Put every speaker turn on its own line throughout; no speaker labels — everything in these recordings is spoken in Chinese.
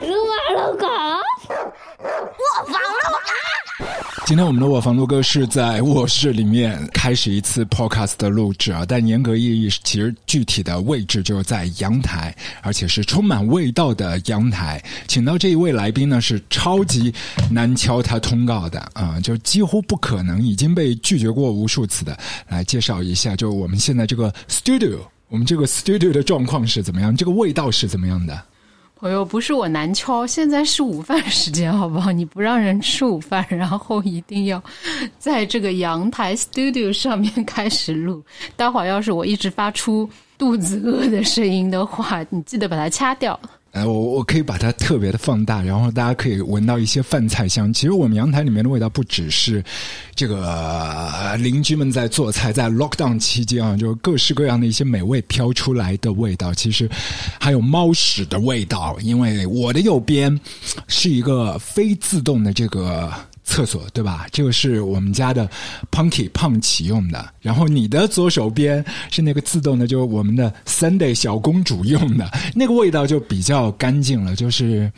撸马撸狗，我房撸狗。
今天我们的卧房录歌是在卧室里面开始一次 podcast 的录制啊，但严格意义其实具体的位置就是在阳台，而且是充满味道的阳台。请到这一位来宾呢是超级难敲他通告的啊，就几乎不可能，已经被拒绝过无数次的。来介绍一下，就我们现在这个 studio，我们这个 studio 的状况是怎么样？这个味道是怎么样的？
朋友，不是我难敲，现在是午饭时间，好不好？你不让人吃午饭，然后一定要在这个阳台 studio 上面开始录。待会儿要是我一直发出肚子饿的声音的话，你记得把它掐掉。
哎，我我可以把它特别的放大，然后大家可以闻到一些饭菜香。其实我们阳台里面的味道不只是这个邻居们在做菜，在 lockdown 期间啊，就各式各样的一些美味飘出来的味道。其实还有猫屎的味道，因为我的右边是一个非自动的这个。厕所对吧？这个是我们家的 Punky 胖启用的。然后你的左手边是那个自动的，就是我们的 Sunday 小公主用的。那个味道就比较干净了，就是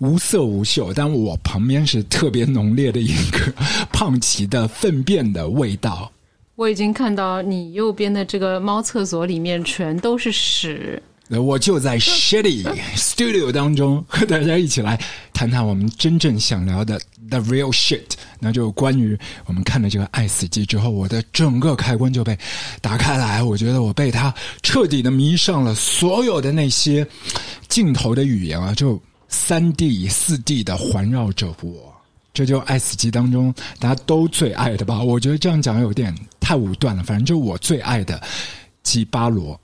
无色无嗅。但我旁边是特别浓烈的一个 胖奇的粪便的味道。
我已经看到你右边的这个猫厕所里面全都是屎。
我就在 Shitty Studio 当中 和大家一起来谈谈我们真正想聊的 The Real Shit。那就关于我们看了这个《爱死机》之后，我的整个开关就被打开来。我觉得我被他彻底的迷上了，所有的那些镜头的语言啊，就三 D、四 D 的环绕着我。这就《爱死机》当中大家都最爱的吧？我觉得这样讲有点太武断了。反正就我最爱的基巴罗。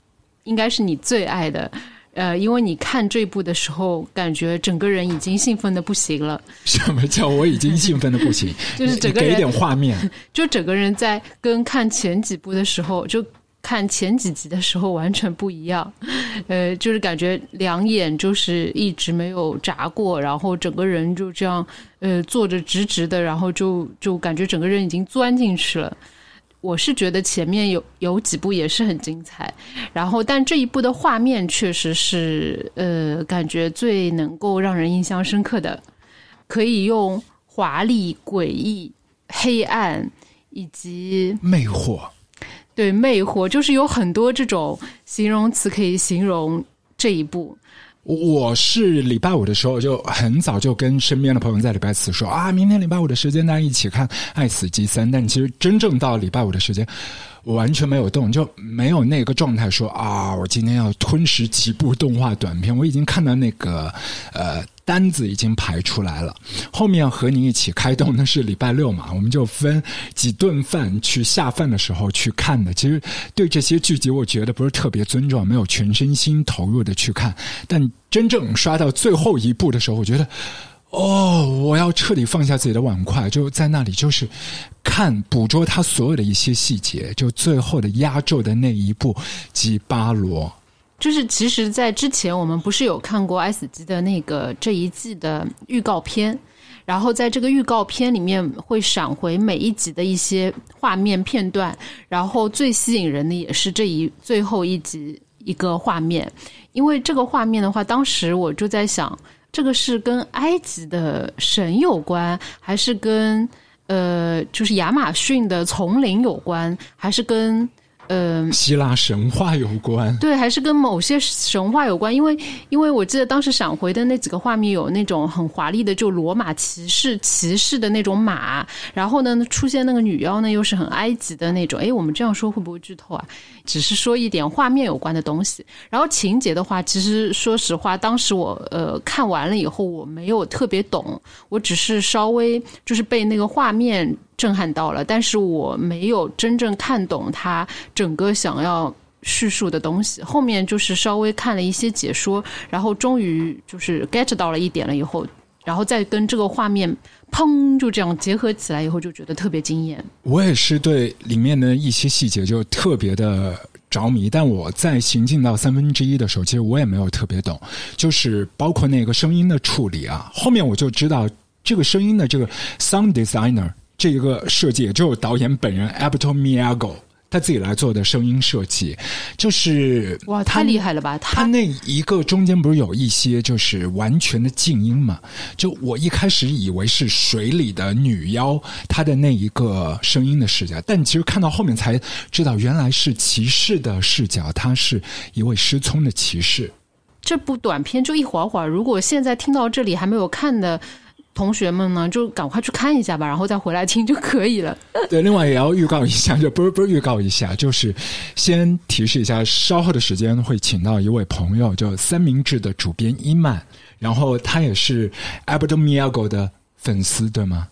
应该是你最爱的，呃，因为你看这部的时候，感觉整个人已经兴奋的不行了。
什么叫我已经兴奋的不行？
就是整个人
给点画面，
就整个人在跟看前几部的时候，就看前几集的时候完全不一样。呃，就是感觉两眼就是一直没有眨过，然后整个人就这样呃坐着直直的，然后就就感觉整个人已经钻进去了。我是觉得前面有有几部也是很精彩，然后但这一部的画面确实是呃，感觉最能够让人印象深刻的，可以用华丽、诡异、黑暗以及
魅惑，
对魅惑，就是有很多这种形容词可以形容这一部。
我是礼拜五的时候就很早就跟身边的朋友在礼拜四说啊，明天礼拜五的时间大家一起看《爱死机三》，但其实真正到礼拜五的时间。我完全没有动，就没有那个状态说啊，我今天要吞食几部动画短片。我已经看到那个呃单子已经排出来了，后面要和你一起开动，那是礼拜六嘛，我们就分几顿饭去下饭的时候去看的。其实对这些剧集，我觉得不是特别尊重，没有全身心投入的去看。但真正刷到最后一部的时候，我觉得。哦，我要彻底放下自己的碗筷，就在那里，就是看捕捉他所有的一些细节，就最后的压轴的那一部《即巴罗》。
就是其实，在之前我们不是有看过《S 级》的那个这一季的预告片，然后在这个预告片里面会闪回每一集的一些画面片段，然后最吸引人的也是这一最后一集一个画面，因为这个画面的话，当时我就在想。这个是跟埃及的神有关，还是跟呃，就是亚马逊的丛林有关，还是跟？嗯，
希腊神话有关，
对，还是跟某些神话有关？因为，因为我记得当时闪回的那几个画面有那种很华丽的，就罗马骑士骑士的那种马，然后呢，出现那个女妖呢，又是很埃及的那种。哎，我们这样说会不会剧透啊？只是说一点画面有关的东西。然后情节的话，其实说实话，当时我呃看完了以后，我没有特别懂，我只是稍微就是被那个画面。震撼到了，但是我没有真正看懂他整个想要叙述的东西。后面就是稍微看了一些解说，然后终于就是 get 到了一点了以后，然后再跟这个画面砰就这样结合起来以后，就觉得特别惊艳。
我也是对里面的一些细节就特别的着迷，但我在行进到三分之一的时候，其实我也没有特别懂，就是包括那个声音的处理啊。后面我就知道这个声音的这个 sound designer。这一个设计，也就是导演本人 Alberto Miago 他自己来做的声音设计，就是
哇，太厉害了吧！他
他那一个中间不是有一些就是完全的静音嘛？就我一开始以为是水里的女妖，她的那一个声音的视角，但其实看到后面才知道，原来是骑士的视角，他是一位失聪的骑士。
这部短片就一会儿会儿，如果现在听到这里还没有看的同学们呢，就赶快去看一下吧，然后再回来听就可以了。
对，另外也要预告一下，就不是不是预告一下，就是先提示一下，稍后的时间会请到一位朋友，就三明治的主编伊曼，然后他也是 Alberto Miago 的粉丝，对吗？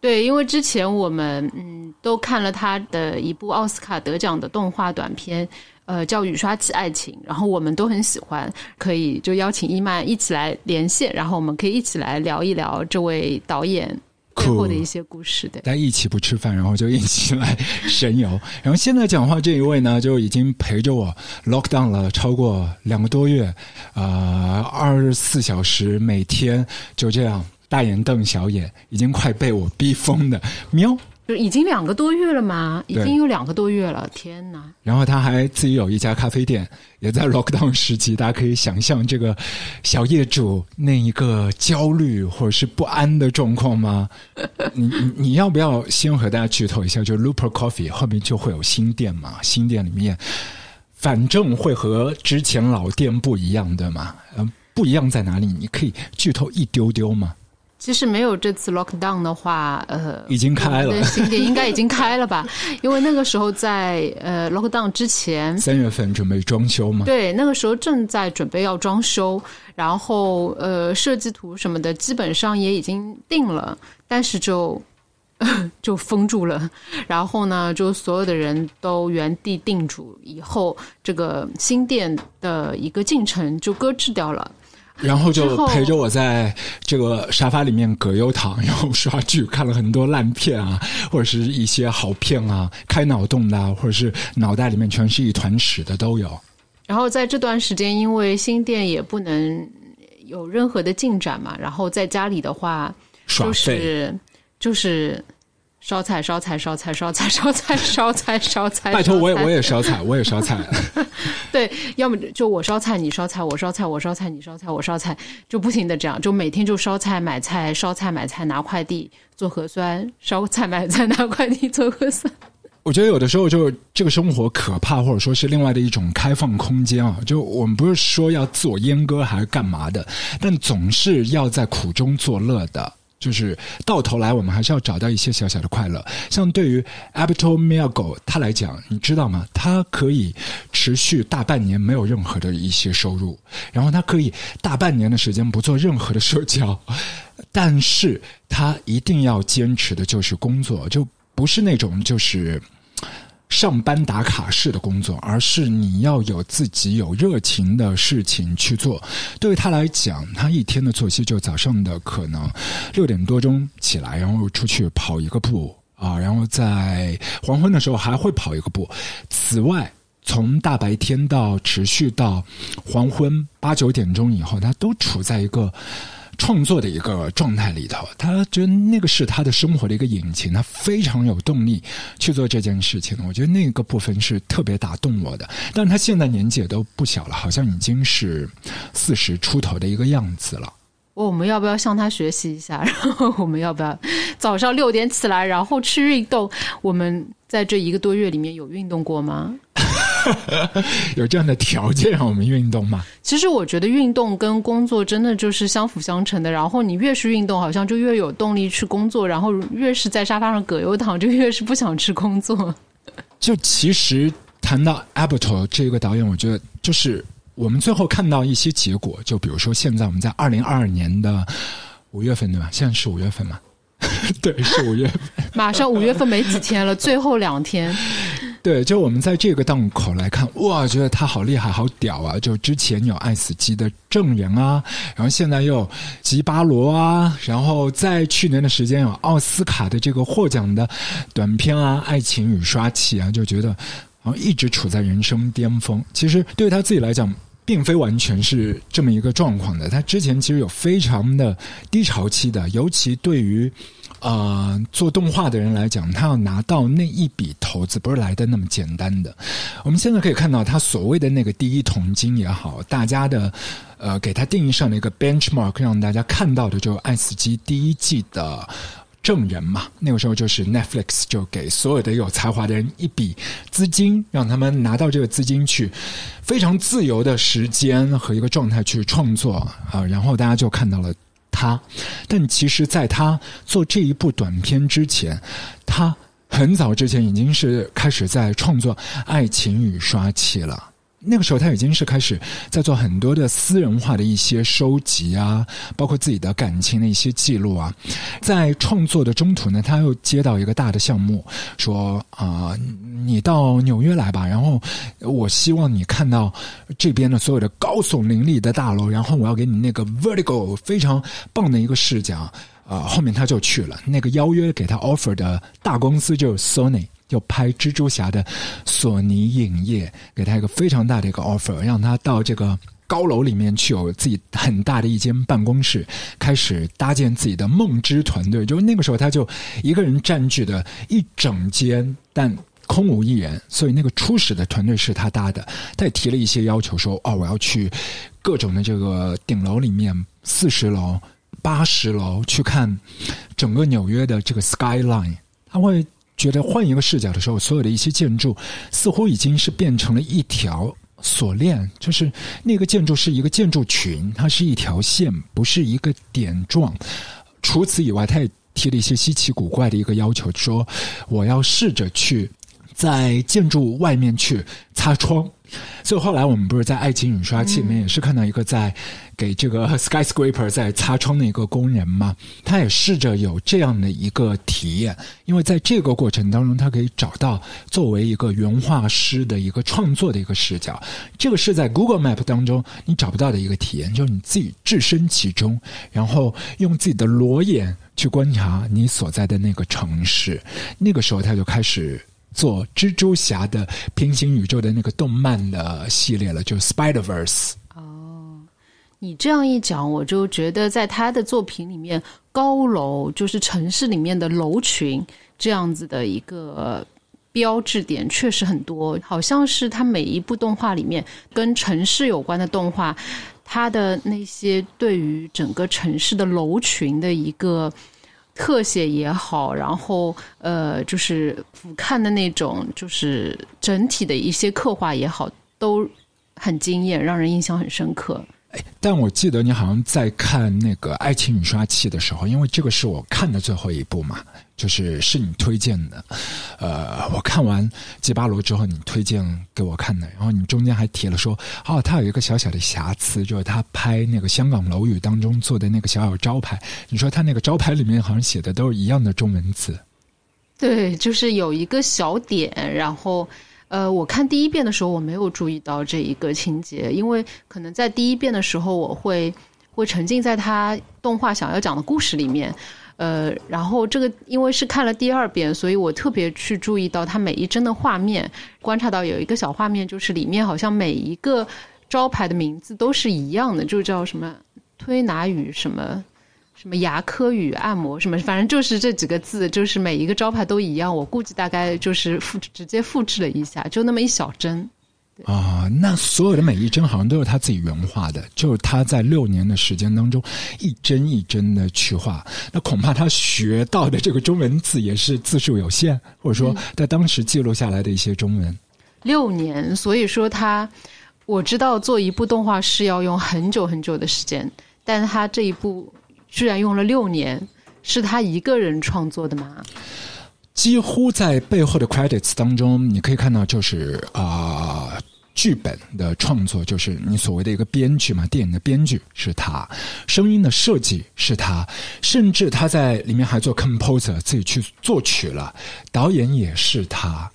对，因为之前我们嗯都看了他的一部奥斯卡得奖的动画短片，呃，叫《雨刷器爱情》，然后我们都很喜欢，可以就邀请伊曼一起来连线，然后我们可以一起来聊一聊这位导演背后的一些故事。对，
大家一起不吃饭，然后就一起来 神游。然后现在讲话这一位呢，就已经陪着我 lock down 了超过两个多月，呃，二十四小时每天就这样大眼瞪小眼，已经快被我逼疯的喵。
就已经两个多月了嘛？已经有两个多月了，天哪！
然后他还自己有一家咖啡店，也在 lockdown 时期，大家可以想象这个小业主那一个焦虑或者是不安的状况吗？你你你要不要先和大家剧透一下？就 Looper Coffee 后面就会有新店嘛，新店里面反正会和之前老店不一样，对吗？嗯，不一样在哪里？你可以剧透一丢丢吗？
其实没有这次 lockdown 的话，呃，
已经开了
我们的新店应该已经开了吧？因为那个时候在呃 lockdown 之前，
三月份准备装修嘛？
对，那个时候正在准备要装修，然后呃设计图什么的基本上也已经定了，但是就 就封住了，然后呢，就所有的人都原地定住，以后这个新店的一个进程就搁置掉了。
然后就陪着我在这个沙发里面葛优躺，然后刷剧，看了很多烂片啊，或者是一些好片啊，开脑洞的啊，或者是脑袋里面全是一团屎的都有。
然后在这段时间，因为新店也不能有任何的进展嘛，然后在家里的话，就是就是烧菜、烧菜、烧菜、烧菜、烧菜、烧菜、烧菜。
拜托我也我也烧菜，我也烧菜。
对，要么就我烧菜，你烧菜，我烧菜，我烧菜，你烧菜，我烧菜，就不停的这样，就每天就烧菜买菜，烧菜买菜拿快递做核酸，烧菜买菜拿快递做核酸。
我觉得有的时候就这个生活可怕，或者说是另外的一种开放空间啊。就我们不是说要自我阉割还是干嘛的，但总是要在苦中作乐的。就是到头来，我们还是要找到一些小小的快乐。像对于 a b i t o m i a g o 他来讲，你知道吗？他可以持续大半年没有任何的一些收入，然后他可以大半年的时间不做任何的社交，但是他一定要坚持的就是工作，就不是那种就是。上班打卡式的工作，而是你要有自己有热情的事情去做。对于他来讲，他一天的作息就早上的可能六点多钟起来，然后出去跑一个步啊，然后在黄昏的时候还会跑一个步。此外，从大白天到持续到黄昏八九点钟以后，他都处在一个。创作的一个状态里头，他觉得那个是他的生活的一个引擎，他非常有动力去做这件事情。我觉得那个部分是特别打动我的。但是他现在年纪也都不小了，好像已经是四十出头的一个样子了。
我们要不要向他学习一下？然后我们要不要早上六点起来，然后去运动？我们在这一个多月里面有运动过吗？
有这样的条件让我们运动吗？
其实我觉得运动跟工作真的就是相辅相成的。然后你越是运动，好像就越有动力去工作；然后越是在沙发上葛优躺，就越是不想去工作。
就其实谈到 Abbott 这个导演，我觉得就是我们最后看到一些结果，就比如说现在我们在二零二二年的五月份对吧？现在是五月份嘛？对，是五月份。
马上五月份没几天了，最后两天。
对，就我们在这个档口来看，哇，觉得他好厉害，好屌啊！就之前有爱死机的证人啊，然后现在又有吉巴罗啊，然后在去年的时间有奥斯卡的这个获奖的短片啊，《爱情与刷器》啊，就觉得好像一直处在人生巅峰。其实对他自己来讲，并非完全是这么一个状况的。他之前其实有非常的低潮期的，尤其对于。呃，做动画的人来讲，他要拿到那一笔投资，不是来的那么简单的。我们现在可以看到，他所谓的那个第一桶金也好，大家的呃给他定义上的一个 benchmark，让大家看到的就是《爱斯基》第一季的证人嘛。那个时候就是 Netflix 就给所有的有才华的人一笔资金，让他们拿到这个资金去非常自由的时间和一个状态去创作啊，然后大家就看到了。他，但其实，在他做这一部短片之前，他很早之前已经是开始在创作《爱情雨刷器》了。那个时候，他已经是开始在做很多的私人化的一些收集啊，包括自己的感情的一些记录啊。在创作的中途呢，他又接到一个大的项目，说啊，你到纽约来吧，然后我希望你看到这边的所有的高耸林立的大楼，然后我要给你那个 vertical 非常棒的一个视角啊。后面他就去了，那个邀约给他 offer 的大公司就是 Sony。就拍蜘蛛侠的索尼影业给他一个非常大的一个 offer，让他到这个高楼里面去有自己很大的一间办公室，开始搭建自己的梦之团队。就是那个时候，他就一个人占据的一整间，但空无一人。所以那个初始的团队是他搭的。他也提了一些要求，说：“哦，我要去各种的这个顶楼里面，四十楼、八十楼去看整个纽约的这个 skyline。”他会。觉得换一个视角的时候，所有的一些建筑似乎已经是变成了一条锁链，就是那个建筑是一个建筑群，它是一条线，不是一个点状。除此以外，他也提了一些稀奇古怪的一个要求，说我要试着去在建筑外面去擦窗。所以后来我们不是在爱情雨刷器里面也是看到一个在给这个 skyscraper 在擦窗的一个工人嘛，他也试着有这样的一个体验，因为在这个过程当中，他可以找到作为一个原画师的一个创作的一个视角，这个是在 Google Map 当中你找不到的一个体验，就是你自己置身其中，然后用自己的裸眼去观察你所在的那个城市，那个时候他就开始。做蜘蛛侠的平行宇宙的那个动漫的系列了，就 Spider Verse。
哦，你这样一讲，我就觉得在他的作品里面，高楼就是城市里面的楼群这样子的一个标志点确实很多，好像是他每一部动画里面跟城市有关的动画，他的那些对于整个城市的楼群的一个。特写也好，然后呃，就是俯瞰的那种，就是整体的一些刻画也好，都很惊艳，让人印象很深刻。
但我记得你好像在看那个《爱情雨刷器》的时候，因为这个是我看的最后一部嘛，就是是你推荐的。呃，我看完《吉巴罗》之后，你推荐给我看的，然后你中间还提了说，哦，他有一个小小的瑕疵，就是他拍那个香港楼宇当中做的那个小小招牌。你说他那个招牌里面好像写的都是一样的中文字。
对，就是有一个小点，然后。呃，我看第一遍的时候，我没有注意到这一个情节，因为可能在第一遍的时候，我会会沉浸在他动画想要讲的故事里面。呃，然后这个因为是看了第二遍，所以我特别去注意到他每一帧的画面，观察到有一个小画面，就是里面好像每一个招牌的名字都是一样的，就叫什么推拿语什么。什么牙科与按摩什么，反正就是这几个字，就是每一个招牌都一样。我估计大概就是复直接复制了一下，就那么一小帧。
啊，那所有的每一帧好像都是他自己原画的，就是他在六年的时间当中一帧一帧的去画。那恐怕他学到的这个中文字也是字数有限，或者说在当时记录下来的一些中文。
六年，所以说他我知道做一部动画是要用很久很久的时间，但是他这一部。居然用了六年，是他一个人创作的吗？
几乎在背后的 credits 当中，你可以看到，就是啊，剧本的创作就是你所谓的一个编剧嘛，电影的编剧是他，声音的设计是他，甚至他在里面还做 composer，自己去作曲了，导演也是他。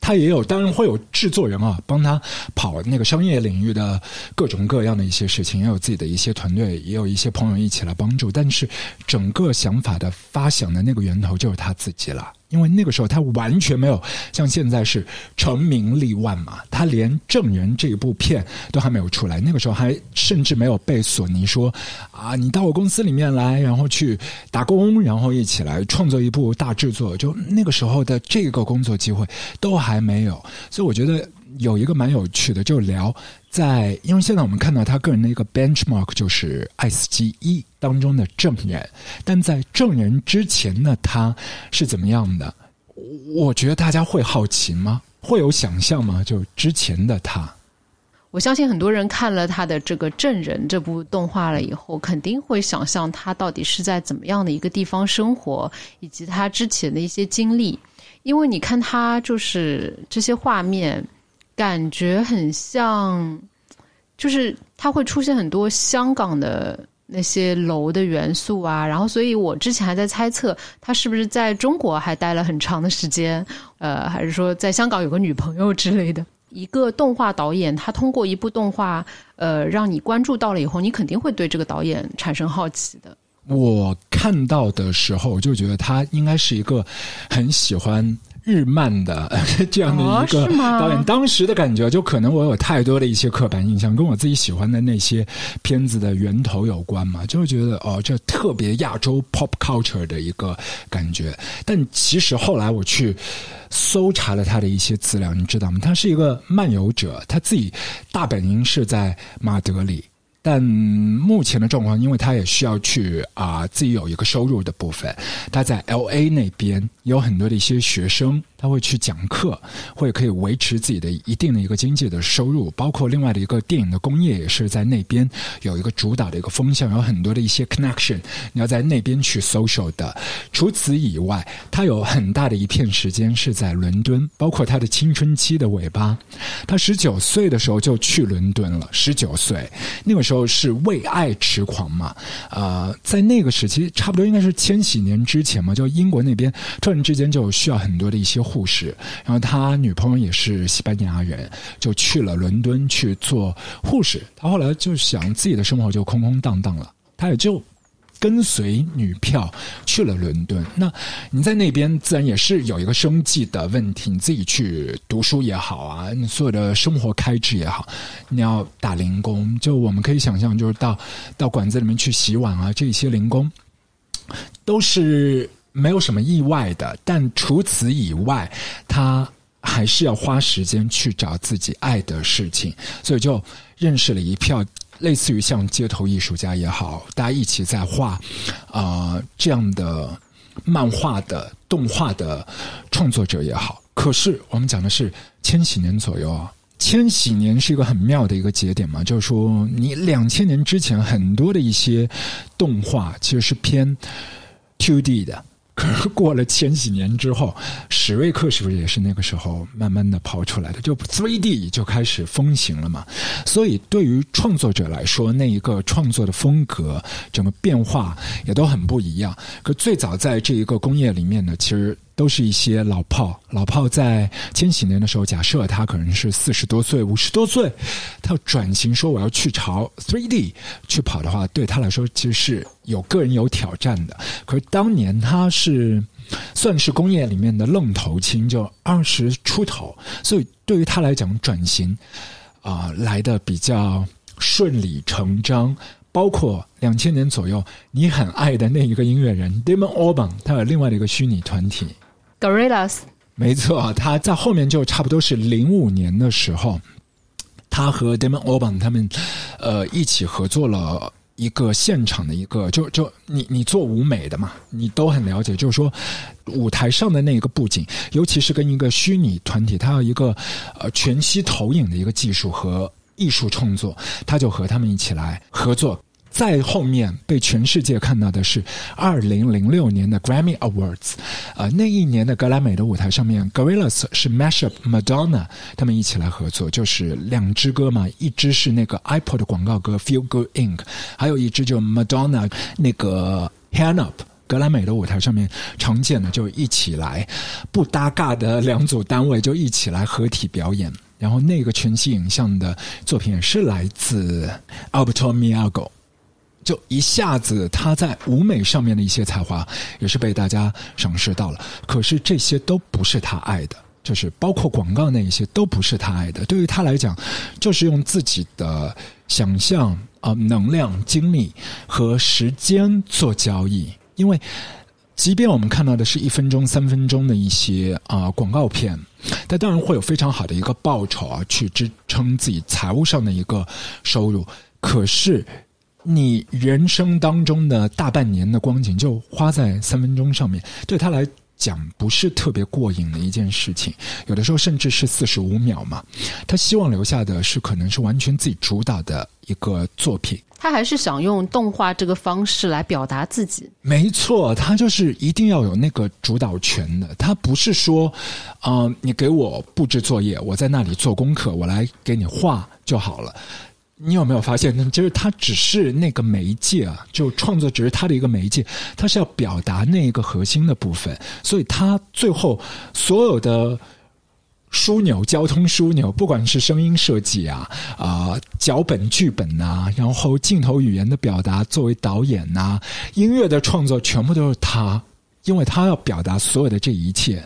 他也有，当然会有制作人啊，帮他跑那个商业领域的各种各样的一些事情，也有自己的一些团队，也有一些朋友一起来帮助。但是整个想法的发想的那个源头就是他自己了。因为那个时候他完全没有像现在是成名立万嘛，他连《证人》这一部片都还没有出来，那个时候还甚至没有被索尼说啊，你到我公司里面来，然后去打工，然后一起来创作一部大制作，就那个时候的这个工作机会都还没有，所以我觉得有一个蛮有趣的，就聊在，因为现在我们看到他个人的一个 benchmark 就是《爱死机一》当中的证人，但在证人之前呢，他是怎么样的？我觉得大家会好奇吗？会有想象吗？就之前的他，
我相信很多人看了他的这个《证人》这部动画了以后，肯定会想象他到底是在怎么样的一个地方生活，以及他之前的一些经历。因为你看他就是这些画面，感觉很像，就是它会出现很多香港的那些楼的元素啊。然后，所以我之前还在猜测他是不是在中国还待了很长的时间，呃，还是说在香港有个女朋友之类的。一个动画导演，他通过一部动画，呃，让你关注到了以后，你肯定会对这个导演产生好奇的。
我看到的时候，就觉得他应该是一个很喜欢日漫的 这样的一个导演。当时的感觉，就可能我有太多的一些刻板印象，跟我自己喜欢的那些片子的源头有关嘛，就会觉得哦，这特别亚洲 pop culture 的一个感觉。但其实后来我去搜查了他的一些资料，你知道吗？他是一个漫游者，他自己大本营是在马德里。但目前的状况，因为他也需要去啊、自己有一个收入的部分，他在 L A 那边有很多的一些学生，他会去讲课，会可以维持自己的一定的一个经济的收入，包括另外的一个电影的工业也是在那边有一个主导的一个风向，有很多的一些 connection，你要在那边去 social 的。除此以外，他有很大的一片时间是在伦敦，包括他的青春期的尾巴。他十九岁的时候就去伦敦了，十九岁那个时候是为爱痴狂嘛，啊，在那个时期，差不多应该是千禧年之前嘛，就英国那边突然之间就需要很多的一些护士，然后他女朋友也是西班牙人，就去了伦敦去做护士。他后来就想自己的生活就空空荡荡了，他也就。跟随女票去了伦敦，那你在那边自然也是有一个生计的问题，你自己去读书也好啊，你所有的生活开支也好，你要打零工，就我们可以想象，就是到到馆子里面去洗碗啊，这些零工都是没有什么意外的，但除此以外，他还是要花时间去找自己爱的事情，所以就认识了一票类似于像街头艺术家也好，大家一起在画啊、这样的漫画的动画的创作者也好。可是我们讲的是千禧年左右啊。千禧年是一个很妙的一个节点嘛，就是说，你两千年之前很多的一些动画其实是偏 two D 的，可是过了千禧年之后，史瑞克是不是也是那个时候慢慢的跑出来的？就 3D 就开始风行了嘛。所以对于创作者来说，那一个创作的风格整个变化也都很不一样。可最早在这一个工业里面呢，其实。都是一些老炮，老炮在千禧年的时候，假设他可能是四十多岁、五十多岁，他转型说我要去朝 three D 去跑的话，对他来说其实是有个人有挑战的。可是当年他是算是工业里面的愣头青，就二十出头，所以对于他来讲转型啊、来的比较顺理成章。包括两千年左右，你很爱的那一个音乐人 Damon Alban，他有另外的一个虚拟团体，
Gorillas，
没错，他在后面就差不多是零五年的时候，他和 Damon a l b a n 他们呃一起合作了。一个现场的一个，就就你你做舞美的嘛，你都很了解。就是说，舞台上的那个布景，尤其是跟一个虚拟团体，它有一个呃全息投影的一个技术和艺术创作，他就和他们一起来合作。在后面被全世界看到的是二零零六年的 Grammy Awards，呃，那一年的格莱美的舞台上面，Gorillaz 是 Mashup Madonna 他们一起来合作，就是两支歌嘛，一支是那个 iPod 广告歌 Feel Good Inc，还有一支就 Madonna 那个 Hand Up。格莱美的舞台上面常见的就一起来不搭嘎的两组单位就一起来合体表演，然后那个全息影像的作品也是来自 Alberto Miago。就一下子他在舞美上面的一些才华也是被大家赏识到了。可是这些都不是他爱的，就是包括广告那一些都不是他爱的。对于他来讲，就是用自己的想象啊、能量、精力和时间做交易，因为。即便我们看到的是一分钟、三分钟的一些啊、广告片，但当然会有非常好的一个报酬啊，去支撑自己财务上的一个收入。可是，你人生当中的大半年的光景就花在三分钟上面，对他来讲不是特别过瘾的一件事情。有的时候甚至是四十五秒嘛，他希望留下的是可能是完全自己主导的一个作品。
他还是想用动画这个方式来表达自己。
没错，他就是一定要有那个主导权的。他不是说，啊、你给我布置作业，我在那里做功课，我来给你画就好了。你有没有发现？就是他只是那个媒介啊，就创作只是他的一个媒介，他是要表达那一个核心的部分，所以他最后所有的枢纽、交通枢纽，不管是声音设计啊、啊、脚本、剧本呐、然后镜头语言的表达，作为导演呐、音乐的创作，全部都是他，因为他要表达所有的这一切。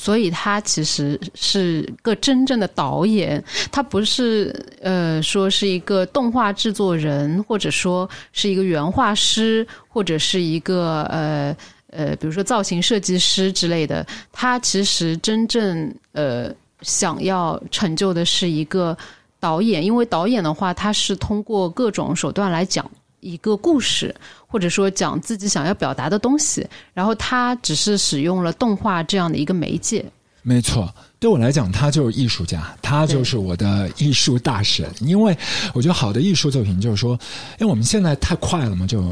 所以他其实是个真正的导演，他不是呃说是一个动画制作人，或者说是一个原画师，或者是一个呃呃，比如说造型设计师之类的。他其实真正呃想要成就的是一个导演，因为导演的话，他是通过各种手段来讲一个故事，或者说讲自己想要表达的东西，然后他只是使用了动画这样的一个媒介。
没错，对我来讲，他就是艺术家，他就是我的艺术大神。因为我觉得好的艺术作品就是说，因为我们现在太快了嘛，就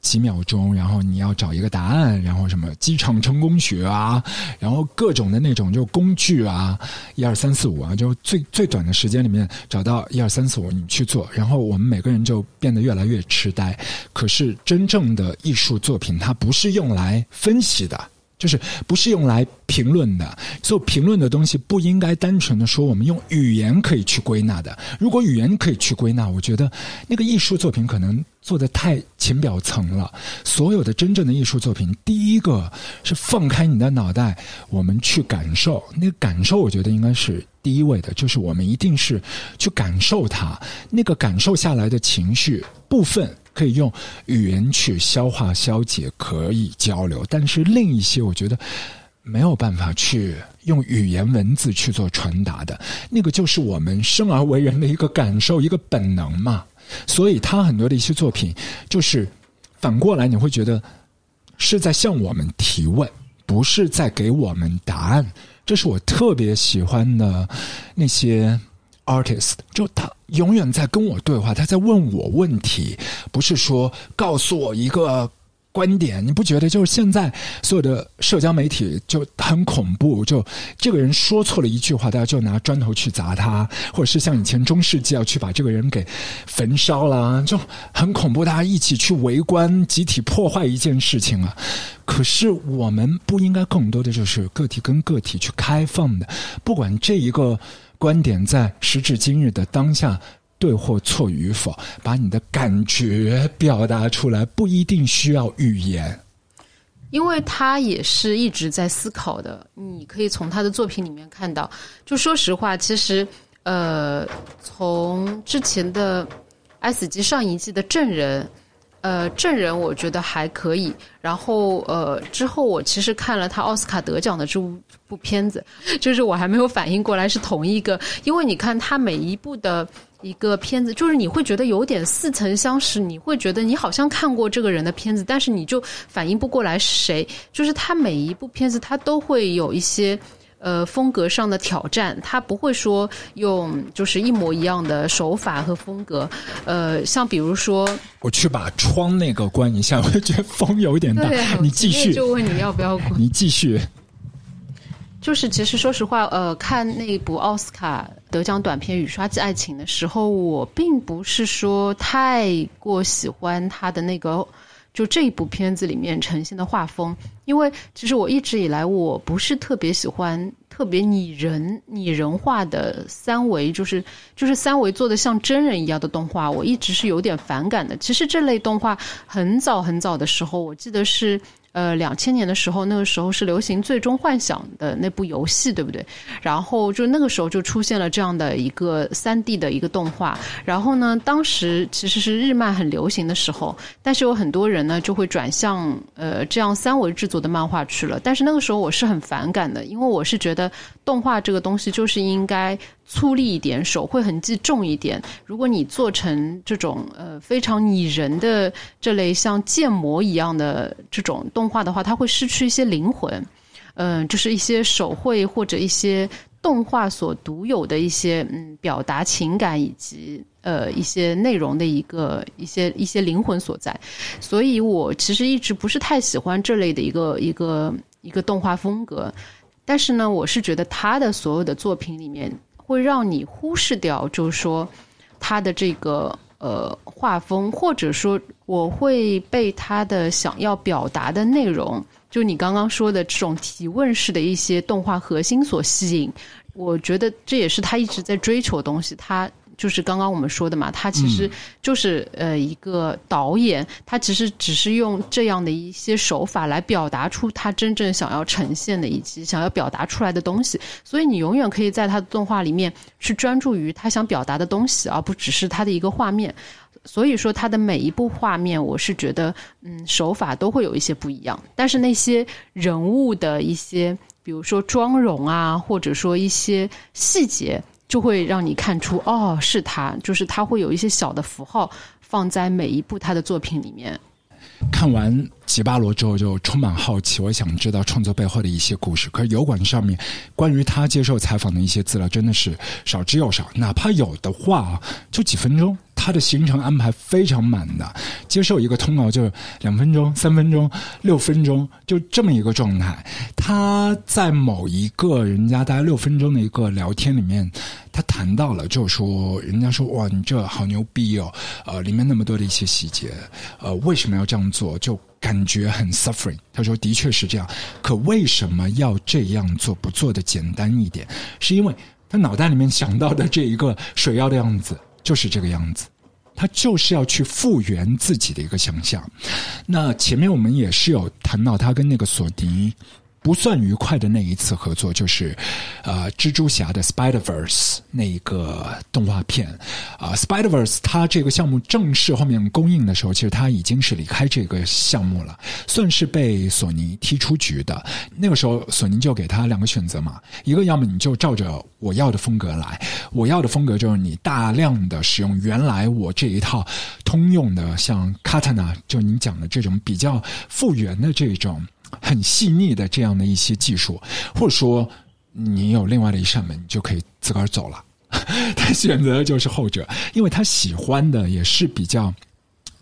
几秒钟，然后你要找一个答案，然后什么机场成功学啊，然后各种的那种就工具啊，一二三四五啊，就最最短的时间里面找到一二三四五，你去做，然后我们每个人就变得越来越痴呆。可是真正的艺术作品，它不是用来分析的。就是不是用来评论的，做评论的东西不应该单纯的说我们用语言可以去归纳的。如果语言可以去归纳，我觉得那个艺术作品可能做的太浅表层了。所有的真正的艺术作品，第一个是放开你的脑袋，我们去感受。那个感受，我觉得应该是第一位的，就是我们一定是去感受它。那个感受下来的情绪部分。可以用语言去消化消解，可以交流，但是另一些我觉得没有办法去用语言文字去做传达的，那个就是我们生而为人的一个感受，一个本能嘛。所以他很多的一些作品，就是反过来你会觉得是在向我们提问，不是在给我们答案。这是我特别喜欢的那些。Artist 就他永远在跟我对话，他在问我问题，不是说告诉我一个观点。你不觉得就是现在所有的社交媒体就很恐怖？就这个人说错了一句话，大家就拿砖头去砸他，或者是像以前中世纪要去把这个人给焚烧了，就很恐怖。大家一起去围观，集体破坏一件事情啊！可是我们不应该更多的就是个体跟个体去开放的，不管这一个。观点在时至今日的当下对或错与否，把你的感觉表达出来，不一定需要语言。
因为他也是一直在思考的，你可以从他的作品里面看到。就说实话，其实呃，从之前的《S 级》上一季的证人。呃，证人我觉得还可以。然后呃，之后我其实看了他奥斯卡得奖的这部片子，就是我还没有反应过来是同一个，因为你看他每一部的一个片子，就是你会觉得有点似曾相识，你会觉得你好像看过这个人的片子，但是你就反应不过来是谁。就是他每一部片子，他都会有一些。呃，风格上的挑战，他不会说用就是一模一样的手法和风格。呃，像比如说，
我去把窗那个关一下，我觉得风有一点大。你继续，
就问你要不要关？
你继续。
就是其实说实话，呃，看那部奥斯卡得奖短片《雨刷季爱情》的时候，我并不是说太过喜欢他的那个就这一部片子里面呈现的画风，因为其实我一直以来我不是特别喜欢特别拟人拟人化的三维，就是就是三维做的像真人一样的动画，我一直是有点反感的。其实这类动画很早很早的时候，我记得是。呃，两千年的时候，那个时候是流行《最终幻想》的那部游戏，对不对？然后就那个时候就出现了这样的一个三 D 的一个动画。然后呢，当时其实是日漫很流行的时候，但是有很多人呢就会转向呃这样三维制作的漫画去了。但是那个时候我是很反感的，因为我是觉得动画这个东西就是应该。粗粝一点，手绘痕迹重一点。如果你做成这种呃非常拟人的这类像建模一样的这种动画的话，它会失去一些灵魂。嗯，就是一些手绘或者一些动画所独有的一些嗯表达情感以及呃一些内容的一个一些一些灵魂所在。所以我其实一直不是太喜欢这类的一个一个一个动画风格。但是呢，我是觉得他的所有的作品里面。会让你忽视掉，就是说，他的这个呃画风，或者说我会被他的想要表达的内容，就你刚刚说的这种提问式的一些动画核心所吸引。我觉得这也是他一直在追求的东西。他。就是刚刚我们说的嘛，他其实就是呃一个导演，他其实只是用这样的一些手法来表达出他真正想要呈现的以及想要表达出来的东西。所以你永远可以在他的动画里面去专注于他想表达的东西，而不只是他的一个画面。所以说他的每一部画面，我是觉得嗯手法都会有一些不一样，但是那些人物的一些，比如说妆容啊，或者说一些细节。就会让你看出，哦，是他，就是他会有一些小的符号放在每一部他的作品里面。
看完《吉巴罗》之后，就充满好奇，我想知道创作背后的一些故事。可是油管上面关于他接受采访的一些资料，真的是少之又少，哪怕有的话，就几分钟。他的行程安排非常满的，接受一个通告就是两分钟、三分钟、六分钟，就这么一个状态。他在某一个人家大概六分钟的一个聊天里面，他谈到了，就说，人家说哇，你这好牛逼哦，呃，里面那么多的一些细节，呃，为什么要这样做？就感觉很 suffering。他说的确是这样，可为什么要这样做？不做的简单一点？是因为他脑袋里面想到的这一个水妖的样子。就是这个样子，他就是要去复原自己的一个想象。那前面我们也是有谈到他跟那个索尼。不算愉快的那一次合作，就是呃，蜘蛛侠的 Spider Verse 那一个动画片啊，Spider Verse 它这个项目正式后面公映的时候，其实他已经是离开这个项目了，算是被索尼踢出局的。那个时候，索尼就给他两个选择嘛，一个要么你就照着我要的风格来，我要的风格就是你大量的使用原来我这一套通用的，像 Katana，就你讲的这种比较复原的这种。很细腻的这样的一些技术，或者说你有另外的一扇门，你就可以自个儿走了。他选择的就是后者，因为他喜欢的也是比较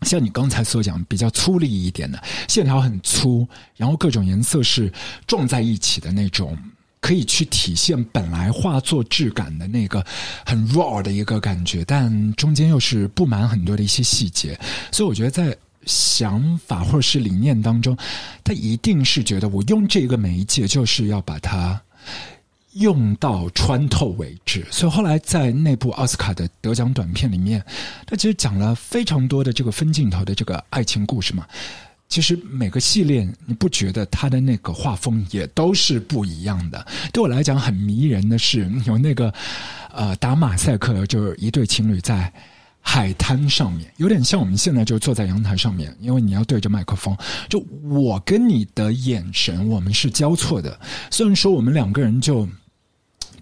像你刚才所讲比较粗粝一点的线条，很粗，然后各种颜色是撞在一起的那种，可以去体现本来画作质感的那个很 raw 的一个感觉，但中间又是布满很多的一些细节，所以我觉得在。想法或者是理念当中，他一定是觉得我用这个媒介就是要把它用到穿透为止。所以后来在那部奥斯卡的得奖短片里面，他其实讲了非常多的这个分镜头的这个爱情故事嘛。其实每个系列，你不觉得他的那个画风也都是不一样的？对我来讲很迷人的是，有那个呃打马赛克，就是一对情侣在。海滩上面有点像我们现在就坐在阳台上面，因为你要对着麦克风。就我跟你的眼神，我们是交错的。虽然说我们两个人就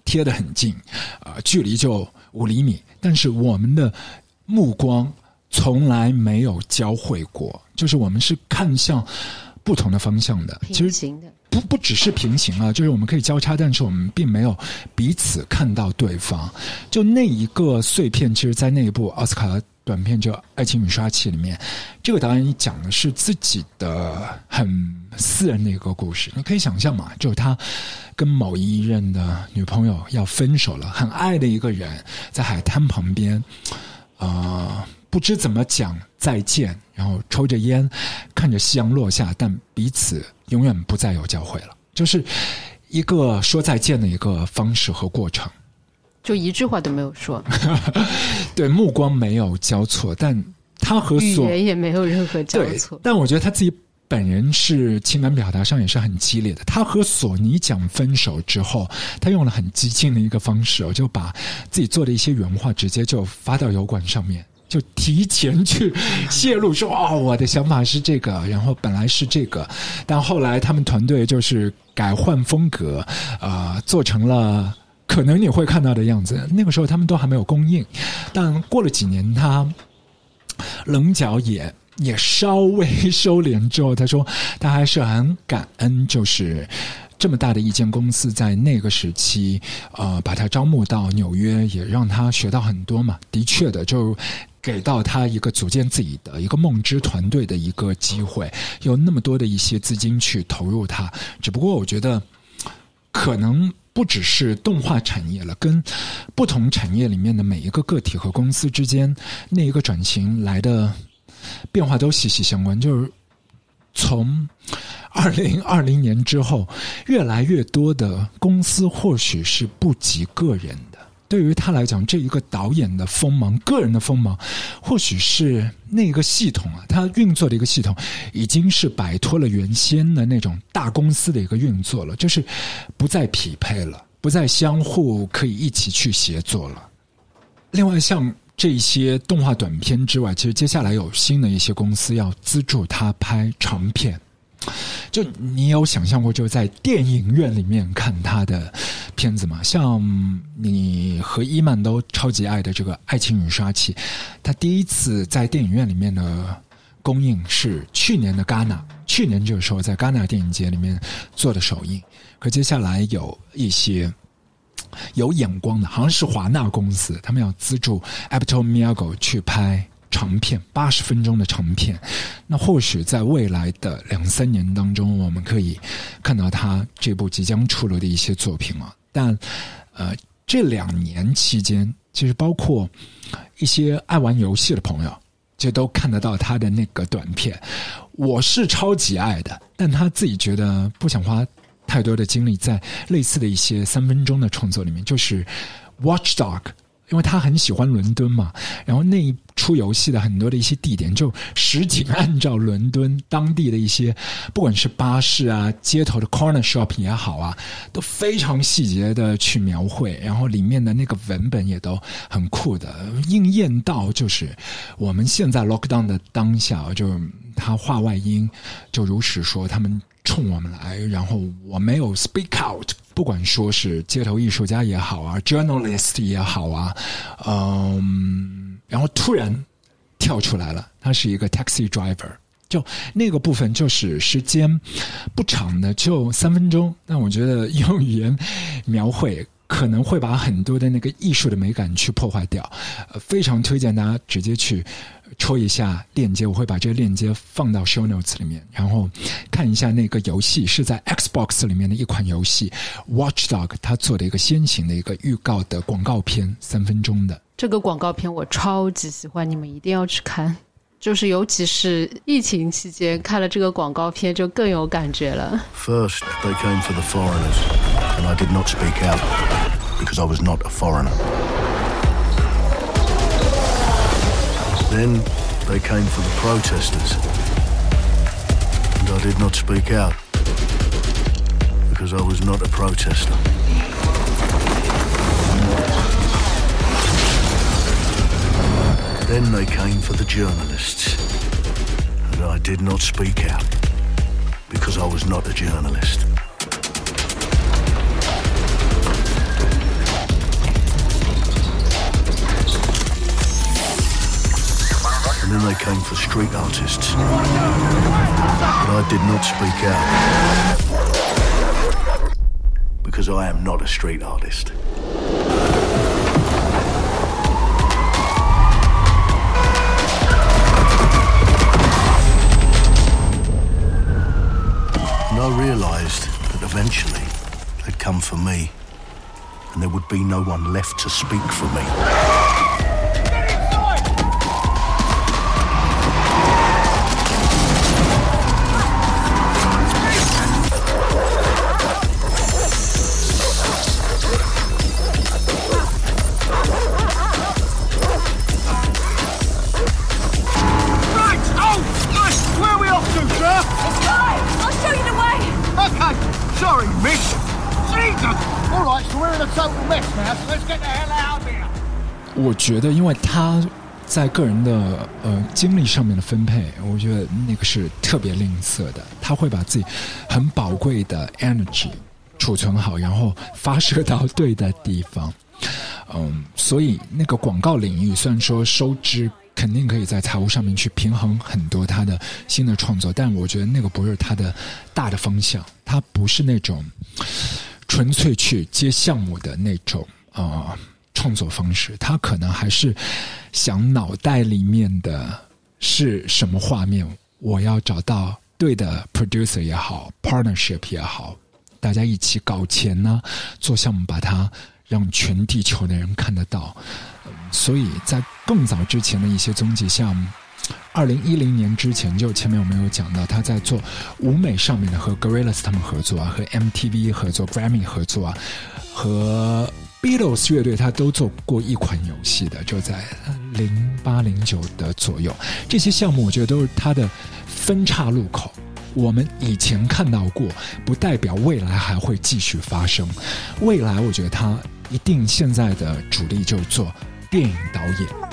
贴得很近，啊，距离就五厘米，但是我们的目光从来没有交汇过。就是我们是看向不同的方向的，
平行的。
不不只是平行啊，就是我们可以交叉，但是我们并没有彼此看到对方。就那一个碎片，其实，在那一部奥斯卡短片就《爱情雨刷器》里面，这个导演讲的是自己的很私人的一个故事。你可以想象嘛，就是他跟某一任的女朋友要分手了，很爱的一个人，在海滩旁边，啊，不知怎么讲再见，然后抽着烟，看着夕阳落下，但彼此永远不再有交汇了，就是一个说再见的一个方式和过程。
就一句话都没有说，
对，目光没有交错，但他和
语
索
言也没有任何交错，。
但我觉得他自己本人是情感表达上也是很激烈的。他和索尼讲分手之后，他用了很激进的一个方式，我就把自己做的一些原话直接就发到油管上面。就提前去泄露说哦，我的想法是这个，然后本来是这个，但后来他们团队就是改换风格，呃，做成了可能你会看到的样子。那个时候他们都还没有公映，但过了几年，他棱角也也稍微收敛之后，他说他还是很感恩，就是这么大的一间公司在那个时期，呃，把他招募到纽约，也让他学到很多嘛。的确的，就给到他一个组建自己的一个梦之团队的一个机会，有那么多的一些资金去投入他。只不过我觉得，可能。不只是动画产业了，跟不同产业里面的每一个个体和公司之间那一个转型来的变化都息息相关。就是从二零二零年之后，越来越多的公司或许是不及个人的。对于他来讲，这一个导演的锋芒、个人的锋芒，或许是那个系统啊，他运作的一个系统，已经是摆脱了原先的那种大公司的一个运作了，就是不再匹配了，不再相互可以一起去协作了。另外，像这些动画短片之外，其实接下来有新的一些公司要资助他拍长片。就你有想象过，就在电影院里面看他的片子嘛？像你和伊曼都超级爱的这个《爱情雨刷器》，他第一次在电影院里面的公映是去年的戛纳，去年这个时候在戛纳电影节里面做的首映。可接下来有一些 有眼光的，好像是华纳公司，他们要资助 Apple Miyago 去拍。长片八十分钟的长片，那或许在未来的两三年当中，我们可以看到他这部即将出炉的一些作品啊。但呃，这两年期间，其实包括一些爱玩游戏的朋友，就都看得到他的那个短片。我是超级爱的，但他自己觉得不想花太多的精力在类似的一些三分钟的创作里面，就是《Watchdog》。因为他很喜欢伦敦嘛，然后那一出游戏的很多的一些地点就实景按照伦敦当地的一些，不管是巴士啊、街头的 corner shop 也好啊，都非常细节的去描绘，然后里面的那个文本也都很酷的，应验到就是我们现在 lockdown 的当下，就他话外音就如实说他们。冲我们来，然后我没有 speak out，不管说是街头艺术家也好啊，journalist 也好啊，嗯，然后突然跳出来了，他是一个 taxi driver，就那个部分就是时间不长的，就三分钟，但我觉得用语言描绘。可能会把很多的那个艺术的美感去破坏掉，呃，非常推荐大家直接去戳一下链接，我会把这个链接放到 show notes 里面，然后看一下那个游戏是在 Xbox 里面的一款游戏 Watchdog，它做的一个先行的一个预告的广告片，三分钟的。
这个广告片我超级喜欢，你们一定要去看。就是尤其是疫情期间看了这个广告片，就更有感觉了。
First, they came for the foreigners, and I did not speak out because I was not a foreigner. Then they came for the protesters, and I did not speak out because I was not a protester. Then they came for the journalists, and I did not speak out because I was not a journalist. And then they came for street artists, but I did not speak out because I am not a street artist. I realised that eventually they'd come for me, and there would be no one left to speak for me.
觉得，因为他在个人的呃精力上面的分配，我觉得那个是特别吝啬的。他会把自己很宝贵的 energy 储存好，然后发射到对的地方。嗯，所以那个广告领域虽然说收支肯定可以在财务上面去平衡很多他的新的创作，但我觉得那个不是他的大的方向，他不是那种纯粹去接项目的那种啊。创作方式，他可能还是想脑袋里面的是什么画面，我要找到对的 producer 也好，partnership 也好，大家一起搞钱呢，做项目把它让全地球的人看得到。所以在更早之前的一些踪迹，像二零一零年之前，就前面我们有讲到，他在做舞美上面的和 Gorillaz 他们合作啊，和 MTV 合作，Grammy 合作啊，和 Beatles 乐队他都做过一款游戏的，就在零八零九的左右。这些项目我觉得都是他的分叉路口。我们以前看到过，不代表未来还会继续发生。未来我觉得他一定现在的主力就做电影导演。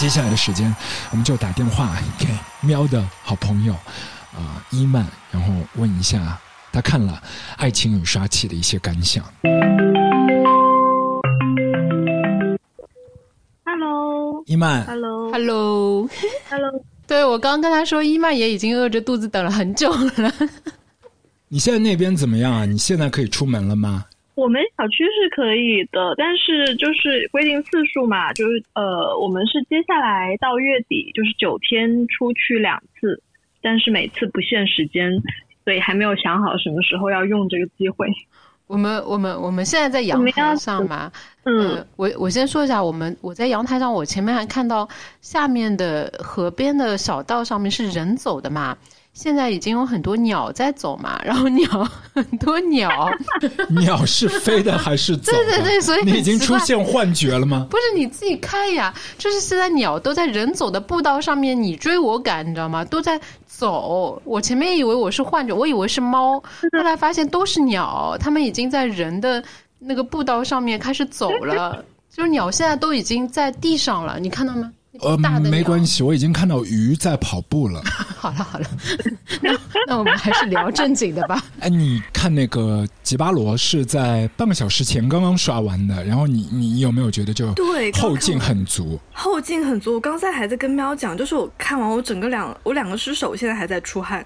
接下来的时间，我们就打电话给喵的好朋友啊、伊曼，然后问一下他看了《爱情与杀气》的一些感想。
Hello，Hello，
伊曼
，Hello，Hello，
对我刚刚跟他说，伊曼也已经饿着肚子等了很久了。
你现在那边怎么样啊？你现在可以出门了吗？
我们小区是可以的，但是就是规定次数嘛，就是呃，我们是接下来到月底就是九天出去两次，但是每次不限时间，所以还没有想好什么时候要用这个机会。
我们我们我们现在在阳台上嘛，
嗯
呃，我我先说一下，我们我在阳台上，我前面还看到下面的河边的小道上面是人走的嘛，现在已经有很多鸟在走嘛，然后鸟很多鸟，
鸟是飞的还是走的？
对对对所以
你已经出现幻觉了吗？
不是你自己看呀，就是现在鸟都在人走的步道上面，你追我赶，你知道吗？都在走。我前面以为我是幻觉，我以为是猫，后来发现都是鸟，它们已经在人的那个步道上面开始走了。就是鸟现在都已经在地上了，你看到吗？
呃，没关系，我已经看到鱼在跑步了。
好 了好了，那那我们还是聊正经的吧。
哎，你看那个吉巴罗是在半个小时前刚刚刷完的，然后你你有没有觉得就
对
后劲很足？
后劲很足。我刚才还在跟喵讲，就是我看完我整个两我两个失手现在还在出汗，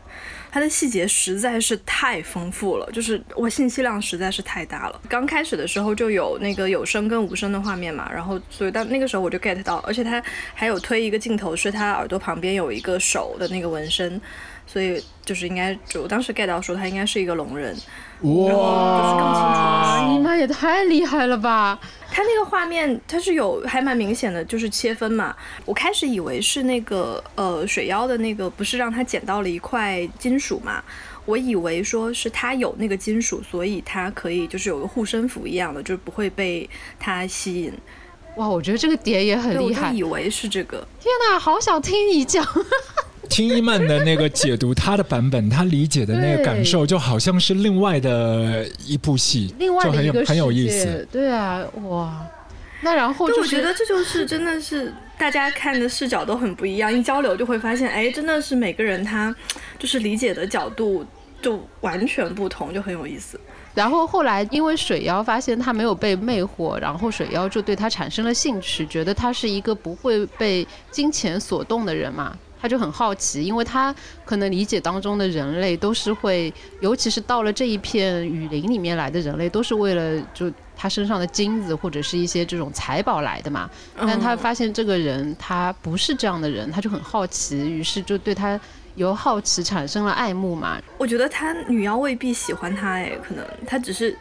它的细节实在是太丰富了，就是我信息量实在是太大了。刚开始的时候就有那个有声跟无声的画面嘛，然后所以到那个时候我就 get 到，而且它还有推一个镜头，是他耳朵旁边有一个手的那个纹身。所以就是应该，就我当时 get 到说他应该是一个聋人，
哇，你妈也太厉害了吧！
它那个画面它是有还蛮明显的，就是切分嘛。我开始以为是那个呃水妖的那个，不是让他捡到了一块金属嘛？我以为说是他有那个金属，所以他可以就是有个护身符一样的，就是不会被他吸引。
哇，我觉得这个点也很厉害。
就以为是这个。
天哪，好想听你讲。
听伊曼的那个解读，他的版本，他理解的那个感受，就好像是另外的一部戏，
另外
就很有
的一个
很有意思。
对啊，哇，那然后，就是
我觉得这就是真的是大家看的视角都很不一样，一交流就会发现，哎，真的是每个人他就是理解的角度就完全不同，就很有意思。
然后后来因为水妖发现他没有被魅惑，然后水妖就对他产生了兴趣，觉得他是一个不会被金钱所动的人嘛。他就很好奇，因为他可能理解当中的人类都是会，尤其是到了这一片雨林里面来的人类，都是为了就他身上的金子或者是一些这种财宝来的嘛。但他发现这个人他不是这样的人，他就很好奇，于是就对他由好奇产生了爱慕嘛。
我觉得他女妖未必喜欢他，哎，可能他只是，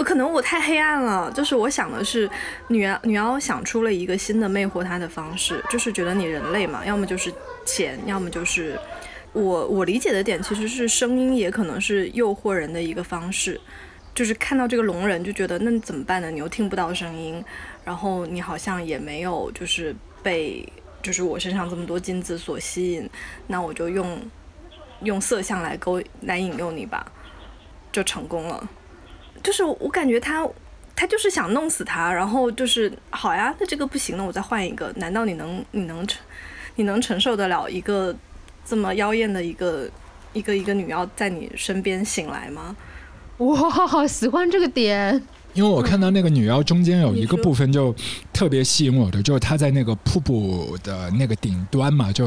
我可能我太黑暗了。就是我想的是，女妖女妖想出了一个新的魅惑他的方式，就是觉得你人类嘛，要么就是钱，要么就是我我理解的点其实是声音也可能是诱惑人的一个方式。就是看到这个聋人就觉得那怎么办呢？你又听不到声音，然后你好像也没有就是被就是我身上这么多金子所吸引，那我就用用色相来勾来引诱你吧，就成功了。就是我感觉他他就是想弄死他，然后就是好呀，那这个不行了，我再换一个。难道你能你能承你能承受得了一个这么妖艳的一个一个一个女妖在你身边醒来吗？
哇，好喜欢这个点。
因为我看到那个女妖中间有一个部分就特别吸引我的，就是他在那个瀑布的那个顶端嘛，就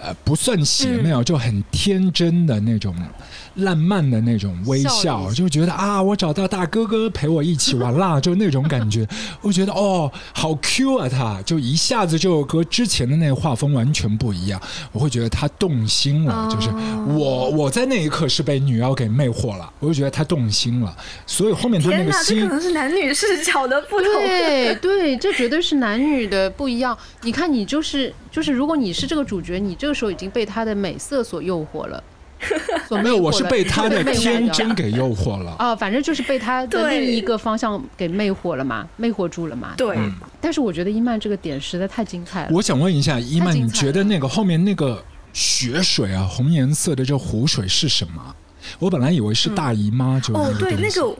呃不算邪魅，就很天真的那种烂漫的那种微
笑
笑，就觉得啊，我找到大哥哥陪我一起玩啦，就那种感觉。我觉得哦，好 Q 啊，他就一下子就和之前的那个画风完全不一样。我会觉得他动心了，就是我我在那一刻是被女妖给魅惑了，我就觉得他动心了，所以后面他那个心
可能是男女视角的不同。
对对，这绝对是男女的不一样。你看，你就是就是，如果你是这个主角，你这个时候已经被他的美色所诱惑了。
没有，我是被他的天真给诱惑了。
啊，反正就是被他的另一个方向给魅惑了嘛，魅惑住了嘛。
对，
嗯
但是我觉得伊曼这个点实在太精彩了。
我想问一下，伊曼，你觉得那个后面那个血水啊，红颜色的这湖水是什么？我本来以为是大姨妈，就
哦，对，那个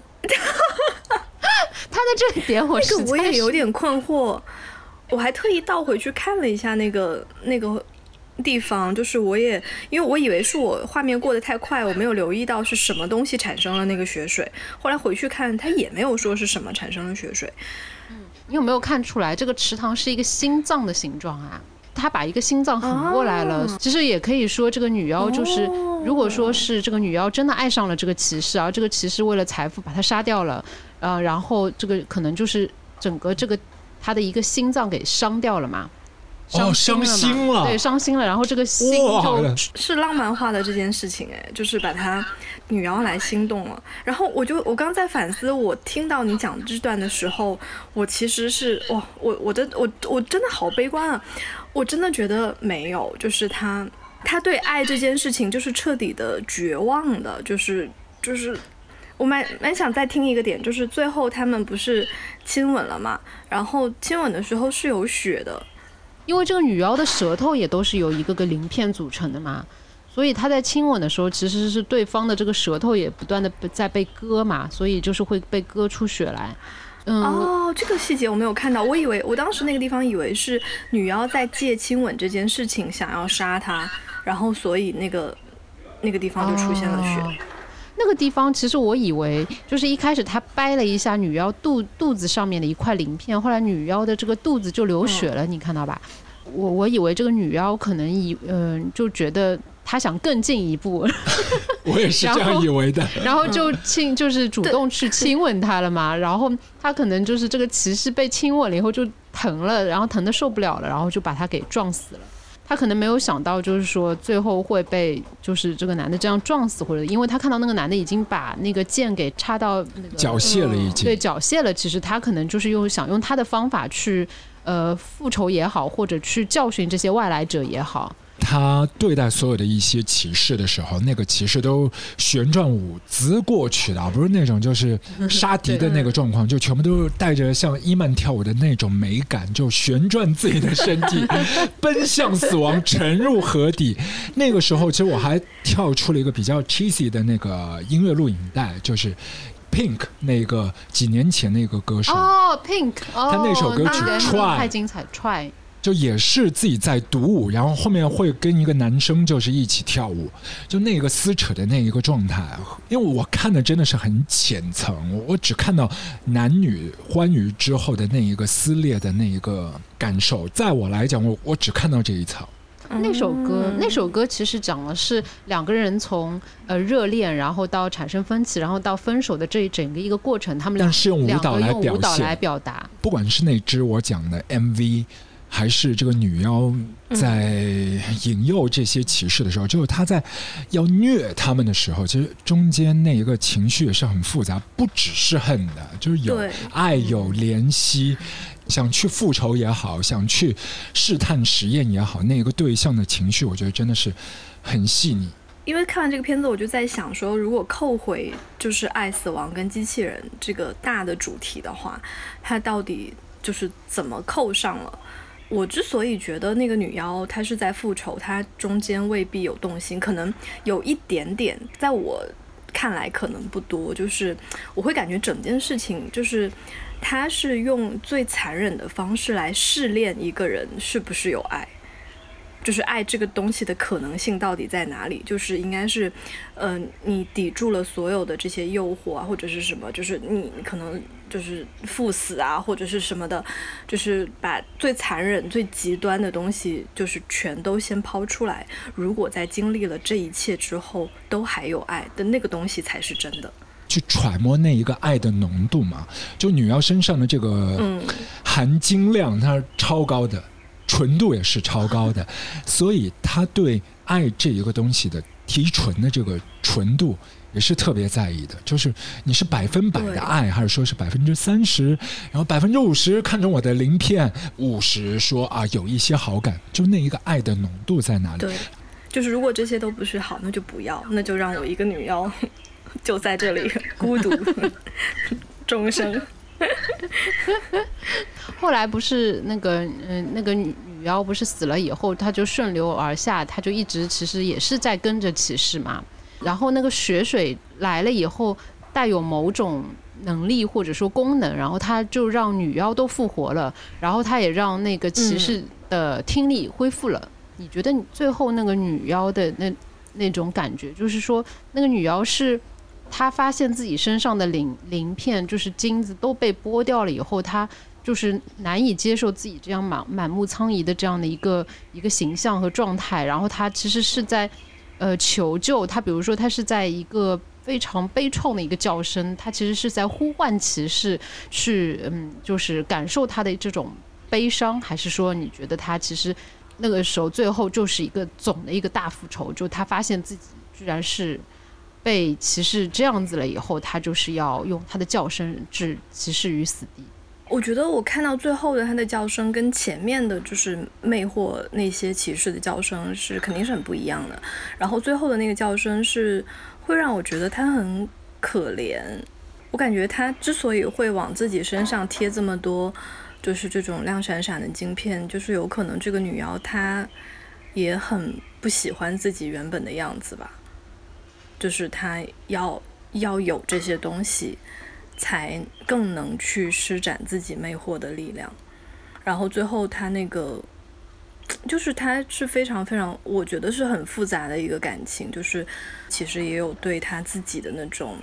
他的这个点我是
那个我也有点困惑，我还特意倒回去看了一下那个那个地方，就是我也因为我以为是我画面过得太快，我没有留意到是什么东西产生了那个血水，后来回去看，他也没有说是什么产生了血水。
嗯你有没有看出来，这个池塘是一个心脏的形状啊？他把一个心脏横过来了，
哦
其实也可以说这个女妖就是，
哦
如果说是这个女妖真的爱上了这个骑士，而这个骑士为了财富把她杀掉了，呃，然后这个可能就是整个这个他的一个心脏给伤掉了嘛。
哦
伤
伤
心了嘛，
心了
对，伤心了，然后这个心就是
浪漫化的这件事情，哎，就是把它女妖来心动了。然后我就我刚在反思，我听到你讲这段的时候，我其实是哇，我我的我我真的好悲观啊！我真的觉得没有，就是他他对爱这件事情就是彻底的绝望的，就是就是。我蛮蛮想再听一个点，就是最后他们不是亲吻了嘛？然后亲吻的时候是有血的，
因为这个女妖的舌头也都是由一个个鳞片组成的嘛，所以她在亲吻的时候，其实是对方的这个舌头也不断的在被割嘛，所以就是会被割出血来。嗯，
哦，这个细节我没有看到，我以为我当时那个地方以为是女妖在借亲吻这件事情想要杀他，然后所以那个那个地方就出现了血。
哦那个地方其实我以为就是一开始他掰了一下女妖肚肚子上面的一块鳞片，后来女妖的这个肚子就流血了，你看到吧？我我以为这个女妖可能以嗯、就觉得她想更进一步，
我也是这样以为的。
然后就亲就是主动去亲吻他了嘛，然后他可能就是这个骑士被亲吻了以后就疼了，然后疼的受不了了，然后就把他给撞死了。他可能没有想到，就是说最后会被就是这个男的这样撞死，或者因为他看到那个男的已经把那个剑给插到那个
缴械了已经
对，缴械了。其实他可能就是用想用他的方法去呃复仇也好，或者去教训这些外来者也好。
他对待所有的一些骑士的时候，那个骑士都旋转舞姿过去的，而不是那种就是杀敌的那个状况，就全部都是带着像伊曼跳舞的那种美感，就旋转自己的身体，奔向死亡，沉入河底。那个时候，其实我还跳出了一个比较 cheesy 的那个音乐录影带，就是。Pink 那个几年前那个歌手，
哦，Pink，哦，
他那首歌曲 Try
太精彩，Try。
就也是自己在独舞，然后后面会跟一个男生就是一起跳舞，就那个撕扯的那一个状态。因为我看的真的是很浅层，我我只看到男女欢愉之后的那一个撕裂的那一个感受，在我来讲，我我只看到这一层。
那首歌，
嗯
那首歌其实讲的是两个人从呃热恋，然后到产生分歧，然后到分手的这一整个一个过程，他们俩
但是用舞蹈来表
用舞蹈来表达。
不管是那支我讲的 MV，还是这个女妖在引诱这些骑士的时候，就是她在要虐他们的时候，其实中间那一个情绪也是很复杂，不只是恨的，就是有爱、有怜惜。想去复仇也好，想去试探实验也好，那个对象的情绪，我觉得真的是很细腻。
因为看完这个片子，我就在想说，如果扣回就是爱、死亡跟机器人这个大的主题的话，它到底就是怎么扣上了？我之所以觉得那个女妖她是在复仇，她中间未必有动心，可能有一点点，在我看来可能不多，就是我会感觉整件事情就是。她是用最残忍的方式来试炼一个人是不是有爱，就是爱这个东西的可能性到底在哪里？就是应该是，呃，你抵住了所有的这些诱惑啊，或者是什么，就是你可能就是赴死啊，或者是什么的，就是把最残忍、最极端的东西，就是全都先抛出来。如果在经历了这一切之后都还有爱的那个东西，才是真的。
去揣摩那一个爱的浓度嘛，就女妖身上的这个
嗯
含金量，它是超高的，纯度也是超高的，所以他对爱这一个东西的提纯的这个纯度也是特别在意的。就是你是百分百的爱，还是说是百分之三十，然后百分之五十看中我的鳞片，五十说啊有一些好感，就那一个爱的浓度在哪里？
对，就是如果这些都不是好，那就不要，那就让我一个女妖就在这里孤独终生。
后来不是那个嗯、那个女女妖不是死了以后，她就顺流而下，她就一直其实也是在跟着骑士嘛。然后那个血水来了以后，带有某种能力或者说功能，然后他就让女妖都复活了，然后他也让那个骑士的听力恢复了。你觉得你最后那个女妖的那那种感觉，就是说那个女妖是他发现自己身上的鳞鳞片，就是金子都被剥掉了以后，他就是难以接受自己这样满满目苍痍的这样的一个一个形象和状态，然后他其实是在呃求救，他比如说他是在一个。非常悲怆的一个叫声，他其实是在呼唤骑士去，嗯，就是感受他的这种悲伤，还是说你觉得他其实那个时候最后就是一个总的一个大复仇，就他发现自己居然是被骑士这样子了以后，他就是要用他的叫声置骑士于死地。
我觉得我看到最后的他的叫声跟前面的就是魅惑那些骑士的叫声是肯定是很不一样的。然后最后的那个叫声是会让我觉得他很可怜。我感觉他之所以会往自己身上贴这么多，就是这种亮闪闪的晶片，就是有可能这个女妖她也很不喜欢自己原本的样子吧，就是他要要有这些东西。才更能去施展自己魅惑的力量，然后最后他那个，就是他是非常非常，我觉得是很复杂的一个感情，就是其实也有对他自己的那种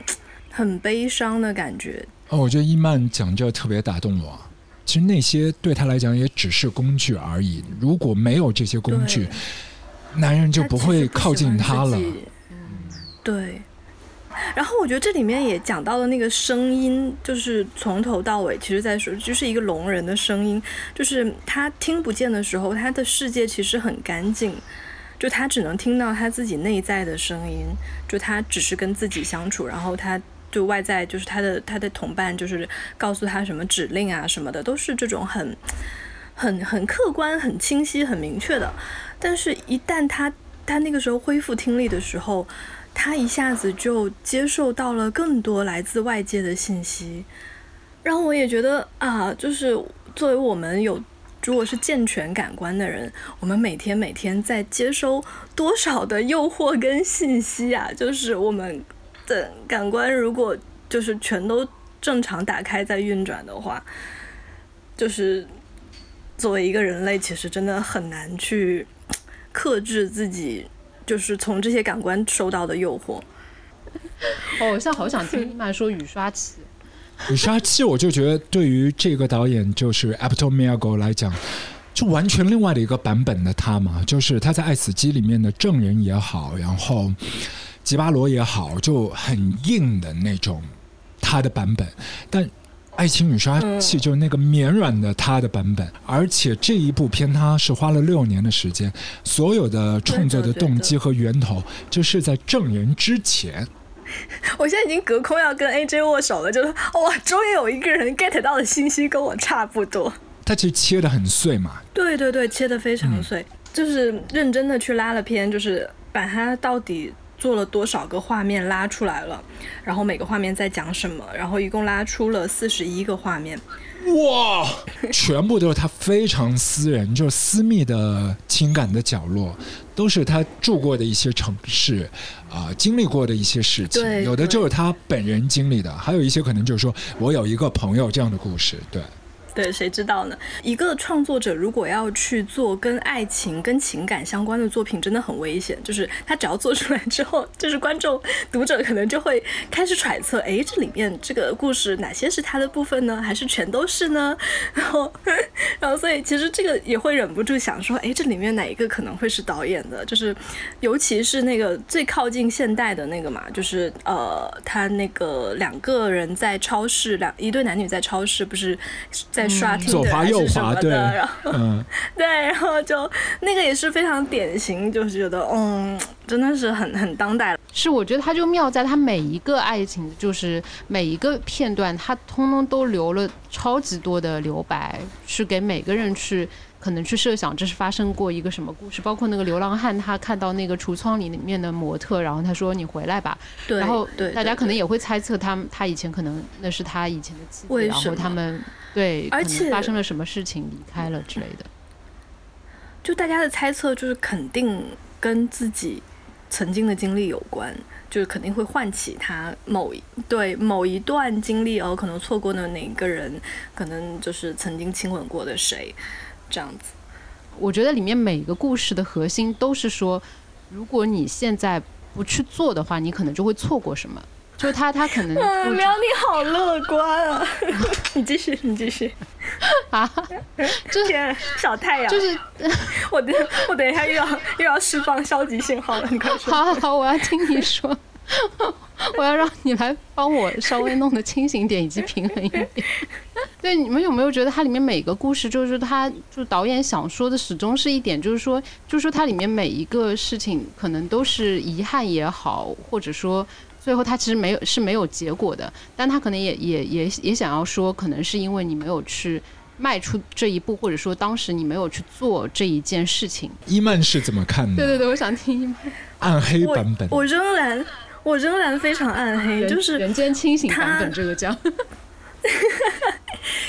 很悲伤的感觉。
哦，我觉得伊曼讲这特别打动我。其实那些对他来讲也只是工具而已，如果没有这些工具，男人就不会靠近他了。
对。然后我觉得这里面也讲到了那个声音，就是从头到尾，其实在说，就是一个聋人的声音，就是他听不见的时候，他的世界其实很干净，就他只能听到他自己内在的声音，就他只是跟自己相处，然后他就外在就是他的他的同伴就是告诉他什么指令啊什么的，都是这种很很很客观、很清晰、很明确的，但是一旦他他那个时候恢复听力的时候。他一下子就接受到了更多来自外界的信息，然后我也觉得啊，就是作为我们有如果是健全感官的人，我们每天每天在接收多少的诱惑跟信息啊？就是我们的感官如果就是全都正常打开在运转的话，就是作为一个人类，其实真的很难去克制自己，就是从这些感官受到的诱惑。
哦，我现在好想听 伊曼说雨刷器。
雨刷器，我就觉得对于这个导演就是 Apto Miyago 来讲，就完全另外的一个版本的他嘛，就是他在《爱死机》里面的证人也好，然后吉巴罗也好，就很硬的那种他的版本，但。爱情雨刷器就是那个绵软的它的版本，而且这一部片它是花了六年的时间，所有的创作的动机和源头就是在证人之前。
我现在已经隔空要跟 AJ 握手了，就是哇，终于有一个人 get 到的信息跟我差不多。
他其实切的很碎嘛，
对对对，切的非常碎，就是认真的去拉了片，就是把它到底做了多少个画面拉出来了，然后每个画面在讲什么，然后一共拉出了四十一个画面。
哇，全部都是他非常私人，就是私密的情感的角落，都是他住过的一些城市，啊、经历过的一些事情，有的就是他本人经历的，还有一些可能就是说我有一个朋友这样的故事，对。
对，谁知道呢？一个创作者如果要去做跟爱情、跟情感相关的作品，真的很危险。就是他只要做出来之后，就是观众、读者可能就会开始揣测：哎，这里面这个故事哪些是他的部分呢？还是全都是呢？然后，然后，所以其实这个也会忍不住想说：哎，这里面哪一个可能会是导演的？就是尤其是那个最靠近现代的那个嘛，就是呃，他那个两个人在超市，两一对男女在超市，不是在刷听
左滑右滑，对，
然后
嗯，
对，然后就那个也是非常典型，就是觉得嗯，真的是很很当代。
是，我觉得他就妙在他每一个爱情，就是每一个片段，他通通都留了超级多的留白，是给每个人去可能去设想这是发生过一个什么故事。包括那个流浪汉，他看到那个橱窗里面的模特，然后他说：“你回来吧。”
对，
然后
对
大家可能也会猜测他他以前可能那是他以前的妻子，然
为什么
后他们对，
而且
发生了什么事情离开了之类的。
就大家的猜测就是肯定跟自己曾经的经历有关，就是肯定会唤起他某一对某一段经历哦，可能错过的哪个人，可能就是曾经亲吻过的谁，这样子。
我觉得里面每个故事的核心都是说，如果你现在不去做的话，你可能就会错过什么。就他，他可能
嗯，
会
苗你好乐观啊！你继续，你继续。
啊，就是
天，小太阳，
就是
我等我等一下又要又要释放消极信号了，你快说。
好好好，我要听你说，我要让你来帮我稍微弄得清醒点以及平衡一点。对，你们有没有觉得它里面每个故事，就是他就导演想说的，始终是一点，就是说，就是说它里面每一个事情可能都是遗憾也好，或者说。最后，他其实没有是没有结果的，但他可能也也也也想要说，可能是因为你没有去迈出这一步，或者说当时你没有去做这一件事情。
伊曼是怎么看的？
对对对，我想听伊曼
暗黑版本，
我仍然我仍然非常暗黑，就是
人间清醒版
他
本这个叫。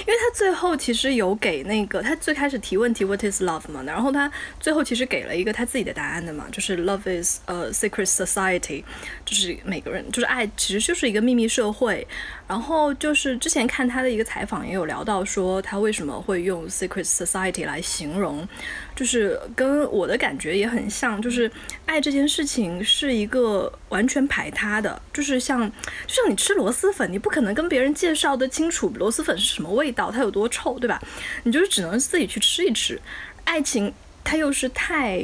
因为他最后其实有给那个他最开始提问题 What is love 嘛，然后他最后其实给了一个他自己的答案的嘛，就是 Love is a secret society，就是每个人就是爱其实就是一个秘密社会。然后就是之前看他的一个采访也有聊到说他为什么会用 secret society 来形容，就是跟我的感觉也很像，就是爱这件事情是一个完全排他的，就是像就像你吃螺蛳粉，你不可能跟别人介绍的清楚螺蛳粉是什么味道，它有多臭，对吧？你就是只能自己去吃一吃。爱情它又是太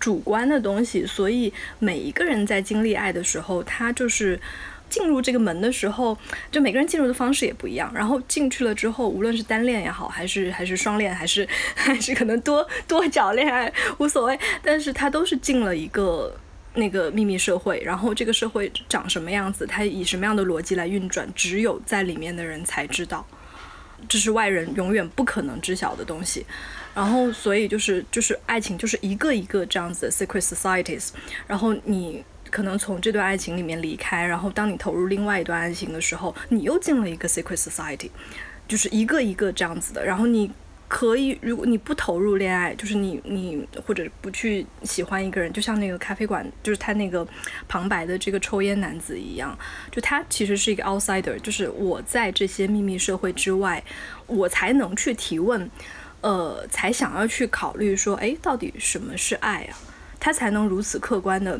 主观的东西，所以每一个人在经历爱的时候，他就是。进入这个门的时候，就每个人进入的方式也不一样。然后进去了之后，无论是单恋也好，还是还是双恋，还是 还是可能多多角恋爱无所谓，但是他都是进了一个那个秘密社会。然后这个社会长什么样子，它以什么样的逻辑来运转，只有在里面的人才知道，这是外人永远不可能知晓的东西。然后，所以就是就是爱情就是一个一个这样子的 secret societies，然后你。可能从这段爱情里面离开，然后当你投入另外一段爱情的时候，你又进了一个 secret society，就是一个一个这样子的。然后你可以，如果你不投入恋爱，就是你你或者不去喜欢一个人，就像那个咖啡馆，就是他那个旁白的这个抽烟男子一样，就他其实是一个 outsider，就是我在这些秘密社会之外，我才能去提问。呃，才想要去考虑说，哎，到底什么是爱啊？他才能如此客观的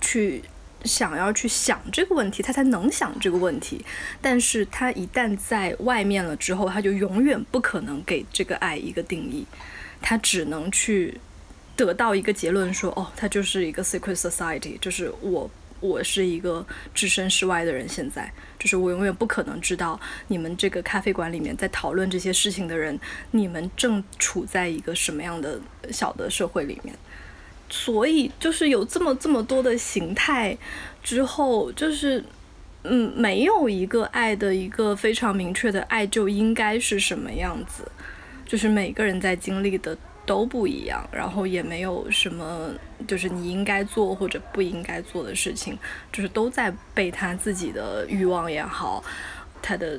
去想要去想这个问题，他才能想这个问题。但是他一旦在外面了之后，他就永远不可能给这个爱一个定义，他只能去得到一个结论说，哦，它就是一个 secret society，就是我。我是一个置身事外的人，现在就是我永远不可能知道你们这个咖啡馆里面在讨论这些事情的人，你们正处在一个什么样的小的社会里面。所以就是有这么这么多的形态之后，就是嗯，没有一个爱的一个非常明确的爱就应该是什么样子，就是每个人在经历的都不一样，然后也没有什么就是你应该做或者不应该做的事情，就是都在被他自己的欲望也好，他的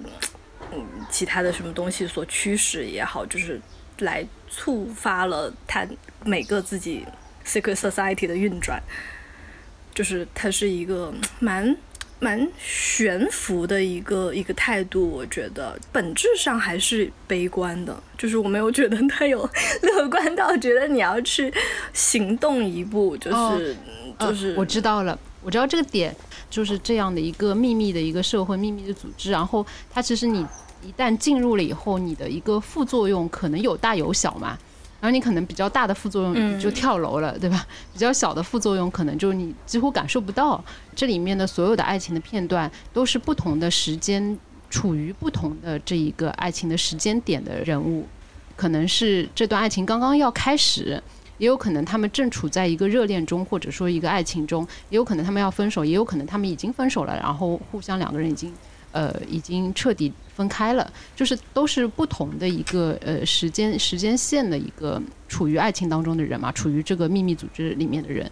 嗯其他的什么东西所驱使也好，就是来触发了他每个自己 secret society 的运转，就是它是一个蛮蛮悬浮的一个一个态度，我觉得本质上还是悲观的，就是我没有觉得他有 乐观到觉得你要去行动一步，就是、
哦
就是、
呃我知道了，我知道这个点就是这样的一个秘密的一个社会、秘密的组织，然后它其实你一旦进入了以后，你的一个副作用可能有大有小嘛。然后你可能比较大的副作用
嗯
就跳楼了，对吧？比较小的副作用可能就是你几乎感受不到。这里面的所有的爱情的片段都是不同的时间，处于不同的这一个爱情的时间点的人物，可能是这段爱情刚刚要开始，也有可能他们正处在一个热恋中，或者说一个爱情中，也有可能他们要分手，也有可能他们已经分手了，然后互相两个人已经呃已经彻底分开了，就是都是不同的一个呃时间时间线的一个处于爱情当中的人嘛，处于这个秘密组织里面的人。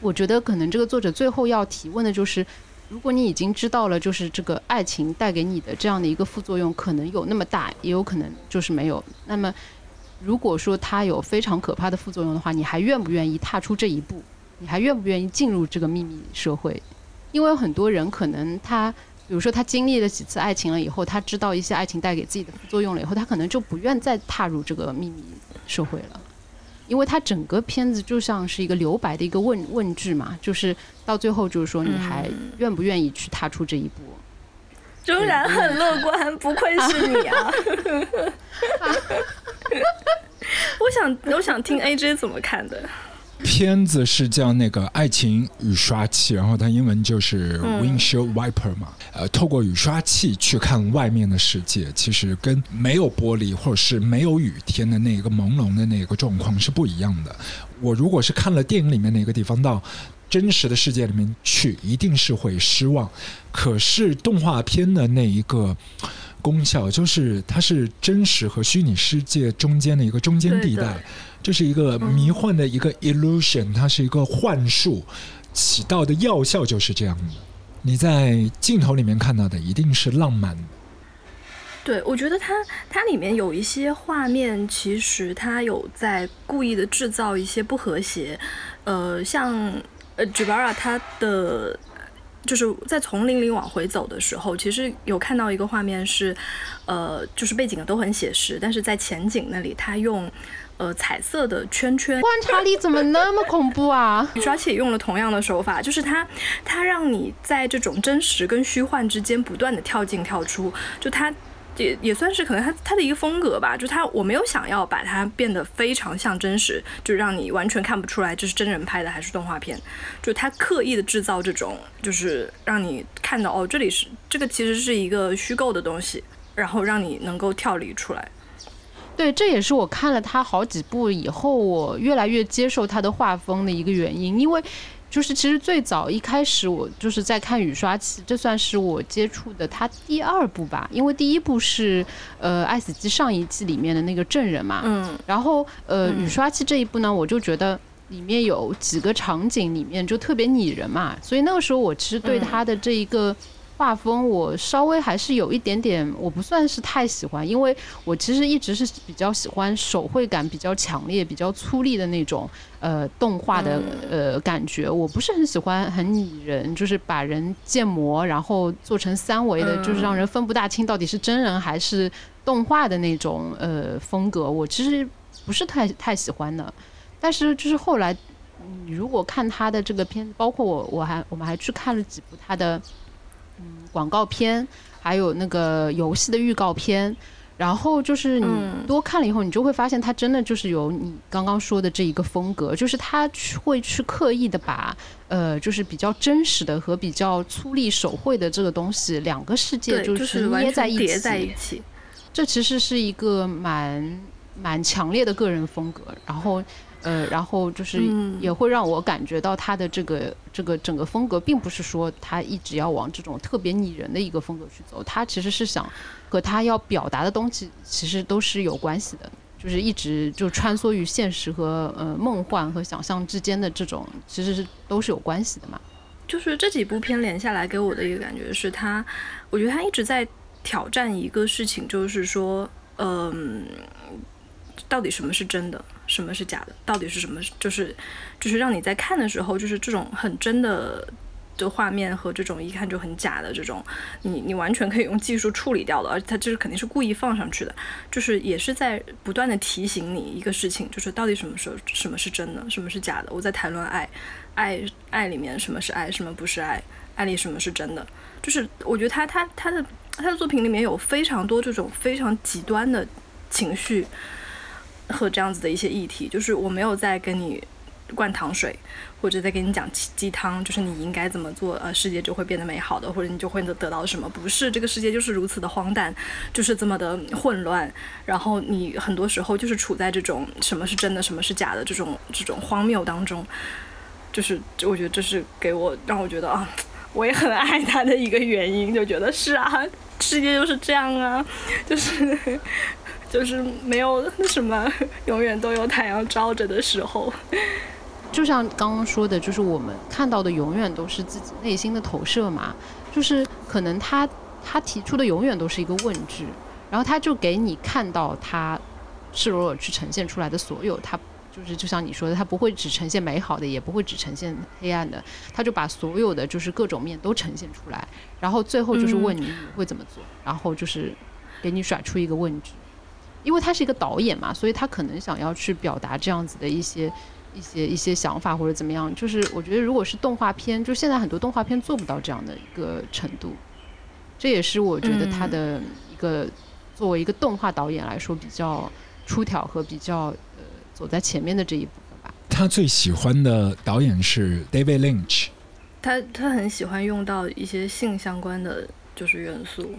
我觉得可能这个作者最后要提问的就是，如果你已经知道了，就是这个爱情带给你的这样的一个副作用，可能有那么大，也有可能就是没有。那么，如果说它有非常可怕的副作用的话，你还愿不愿意踏出这一步？你还愿不愿意进入这个秘密社会？因为很多人可能他，比如说他经历了几次爱情了以后，他知道一些爱情带给自己的副作用了以后，他可能就不愿再踏入这个秘密社会了。因为它整个片子就像是一个留白的一个问问句嘛，就是到最后就是说你还愿不愿意去踏出这一步？
仍然很乐观，不愧是你啊！我想，我想听 AJ 怎么看的。
片子是叫那个《爱情雨刷器》，然后它英文就是
嗯
windshield wiper 嘛。呃，透过雨刷器去看外面的世界，其实跟没有玻璃或者是没有雨天的那个朦胧的那个状况是不一样的。我如果是看了电影里面那个地方到真实的世界里面去，一定是会失望。可是动画片的那一个。功效就是它是真实和虚拟世界中间的一个中间地带这是一个迷幻的一个 illusion，它是一个幻术，起到的药效就是这样的。你在镜头里面看到的一定是浪漫，
对，我觉得它它里面有一些画面，其实它有在故意的制造一些不和谐，呃，像呃 Jibara 他的。就是在丛林里往回走的时候，其实有看到一个画面是，呃，就是背景都很写实，但是在前景那里，他用呃彩色的圈圈，
观察力怎么那么恐怖啊？
雨刷器也用了同样的手法，就是它它让你在这种真实跟虚幻之间不断的跳进跳出，就它。也也算是可能它它的一个风格吧，就它我没有想要把它变得非常像真实，就让你完全看不出来这是真人拍的还是动画片，就它刻意的制造这种，就是让你看到哦这里是这个其实是一个虚构的东西，然后让你能够跳离出来。
对，这也是我看了他好几部以后，我越来越接受他的画风的一个原因。因为就是其实最早一开始我就是在看雨刷器，这算是我接触的他第二部吧。因为第一部是呃《爱死机》上一季里面的那个证人嘛，
嗯，
然后呃
嗯
雨刷器这一部呢，我就觉得。里面有几个场景里面就特别拟人嘛，所以那个时候我其实对他的这一个画风我稍微还是有一点点，我不算是太喜欢，因为我其实一直是比较喜欢手绘感比较强烈、比较粗粝的那种呃动画的呃感觉。我不是很喜欢很拟人，就是把人建模然后做成三维的，就是让人分不大清到底是真人还是动画的那种呃风格。我其实不是太太喜欢的，但是就是后来。你如果看他的这个片子，包括我，我还我们还去看了几部他的嗯广告片，还有那个游戏的预告片。然后就是你多看了以后，你就会发现它真的就是有你刚刚说的这一个风格，就是他会去刻意的把呃，就是比较真实的和比较粗粝手绘的这个东西两个世界，
就是
捏在一起，
叠在一起。
这其实是一个蛮蛮强烈的个人风格，然后呃，然后就是
嗯
也会让我感觉到他的这个这个整个风格，并不是说他一直要往这种特别拟人的一个风格去走，他其实是想和他要表达的东西其实都是有关系的。就是一直就穿梭于现实和呃梦幻和想象之间的这种，其实是都是有关系的嘛。
就是这几部片连下来给我的一个感觉是他，我觉得他一直在挑战一个事情，就是说，嗯、到底什么是真的，什么是假的，到底是什么，就是就是让你在看的时候，就是这种很真的。的画面和这种一看就很假的这种，你你完全可以用技术处理掉的，而且它这是肯定是故意放上去的，就是也是在不断的提醒你一个事情，就是到底什么时候什么是真的，什么是假的。我在谈论爱，爱爱里面什么是爱，什么不是爱，爱里什么是真的。就是我觉得他他他的他的作品里面有非常多这种非常极端的情绪和这样子的一些议题，就是我没有在跟你灌糖水，或者在跟你讲鸡汤，就是你应该怎么做，呃，世界就会变得美好的，或者你就会得得到什么？不是，这个世界就是如此的荒诞，就是这么的混乱，然后你很多时候就是处在这种什么是真的，什么是假的这种这种荒谬当中，就是我觉得这是给我让我觉得啊，我也很爱他的一个原因，就觉得是啊，世界就是这样啊，就是。就是没有 什么永远都有太阳照着的时候，
就像刚刚说的，就是我们看到的永远都是自己内心的投射嘛，就是可能他他提出的永远都是一个问句，然后他就给你看到他赤裸裸去呈现出来的所有，他就是就像你说的，他不会只呈现美好的，也不会只呈现黑暗的，他就把所有的就是各种面都呈现出来，然后最后就是问你你会怎么做，然后就是给你甩出一个问句。因为他是一个导演嘛，所以他可能想要去表达这样子的一些、一些、一些想法或者怎么样。就是我觉得，如果是动画片，就现在很多动画片做不到这样的一个程度，这也是我觉得他的一个、作为一个动画导演来说比较出挑和比较呃走在前面的这一步分吧。
他最喜欢的导演是 David Lynch。
他他很喜欢用到一些性相关的就是元素，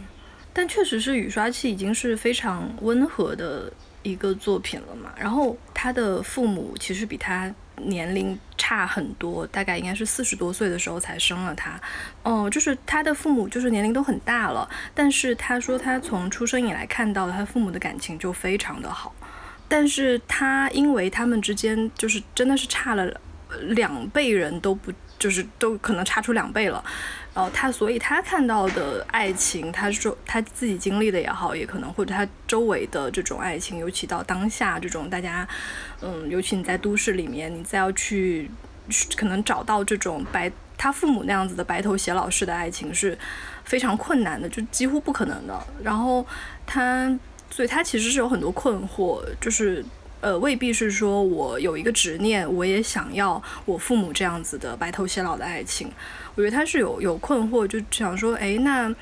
但确实是雨刷器已经是非常温和的一个作品了嘛。然后他的父母其实比他年龄差很多，大概应该是四十多岁的时候才生了他。哦、就是他的父母就是年龄都很大了，但是他说他从出生以来看到他父母的感情就非常的好。但是他因为他们之间就是真的是差了两辈人都不就是都可能差出两倍了，然后他所以他看到的爱情，他说他自己经历的也好，也可能或者他周围的这种爱情，尤其到当下这种大家，嗯，尤其你在都市里面，你再要去可能找到这种白他父母那样子的白头偕老式的爱情是非常困难的，就几乎不可能的。然后他，所以他其实是有很多困惑，就是呃，未必是说我有一个执念，我也想要我父母这样子的白头偕老的爱情。我觉得他是有有困惑，就想说，哎，那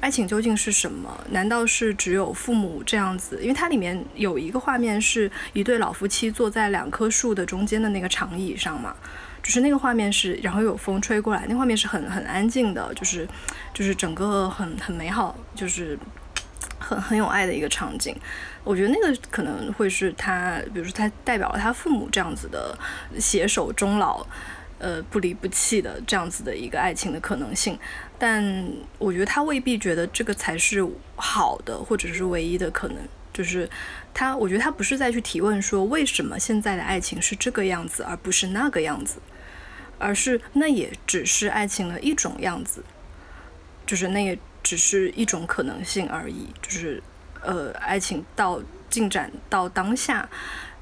爱情究竟是什么？难道是只有父母这样子？因为它里面有一个画面是一对老夫妻坐在两棵树的中间的那个长椅上嘛。就是那个画面是，然后有风吹过来，那画面是很很安静的，就是就是整个很很美好，就是很很有爱的一个场景。我觉得那个可能会是他，比如说他代表了他父母这样子的携手终老，呃不离不弃的这样子的一个爱情的可能性。但我觉得他未必觉得这个才是好的，或者是唯一的可能。就是他，我觉得他不是在去提问说为什么现在的爱情是这个样子，而不是那个样子，而是那也只是爱情的一种样子。就是那也只是一种可能性而已，就是呃，爱情到进展到当下，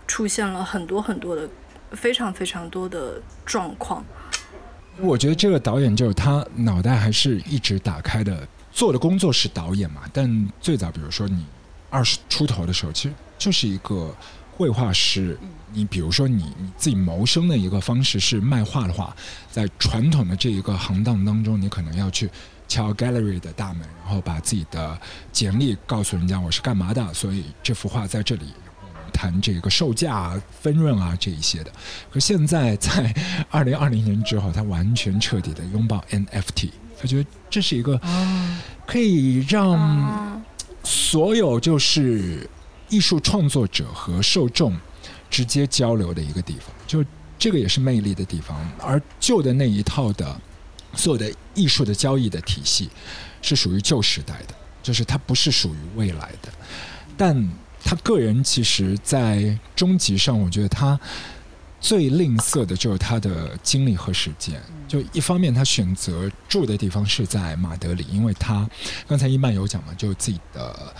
出现了很多很多的非常非常多的状况。
我觉得这个导演就是他脑袋还是一直打开的，做的工作是导演嘛，但最早比如说你二十出头的时候，其实就是一个绘画师。你比如说你你自己谋生的一个方式是卖画的话，在传统的这一个行当当中，你可能要去敲 gallery 的大门，然后把自己的简历告诉人家我是干嘛的，所以这幅画在这里。谈这个售价啊、分润啊这一些的，可现在在 二零二零年之后，他完全彻底的拥抱 NFT，他觉得这是一个可以让所有就是艺术创作者和受众直接交流的一个地方，就这个也是魅力的地方。而旧的那一套的所有的艺术的交易的体系是属于旧时代的，就是它不是属于未来的，但。他个人其实，在终极上，我觉得他最吝啬的就是他的精力和时间。就一方面，他选择住的地方是在马德里，因为他刚才伊曼有讲嘛，就自己的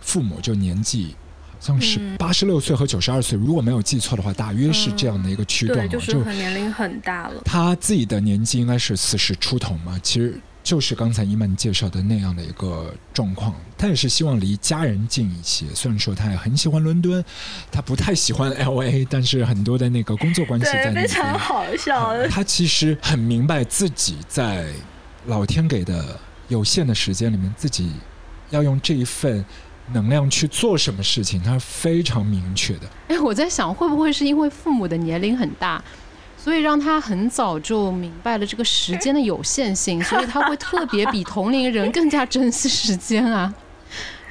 父母就年纪好像是
嗯
八十六岁和九十二岁，如果没有记错的话，大约是这样的一个区段
对，就是很年龄很大了。
他自己的年纪应该是四十出头嘛，其实就是刚才伊曼介绍的那样的一个状况。他也是希望离家人近一些，虽然说他也很喜欢伦敦，他不太喜欢 L A，但是很多的那个工作关系在
对，
那
非常。好笑。
他其实很明白自己在老天给的有限的时间里面，自己要用这一份能量去做什么事情，他非常明确的。
哎，我在想，会不会是因为父母的年龄很大，所以让他很早就明白了这个时间的有限性，所以他会特别比同龄人更加珍惜时间啊？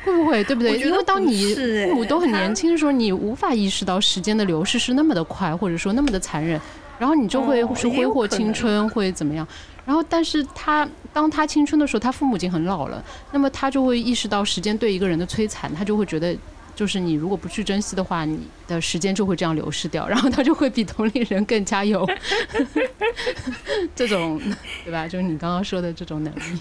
会不会对不对？因为当你父母都很年轻的时候，你无法意识到时间的流逝是那么的快，或者说那么的残忍，然后你就会
哦
是挥霍青春，会怎么样？然后，但是他当他青春的时候，他父母已经很老了，那么他就会意识到时间对一个人的摧残，他就会觉得，就是你如果不去珍惜的话，你的时间就会这样流失掉，然后他就会比同龄人更加有 这种，对吧？就是你刚刚说的这种能力。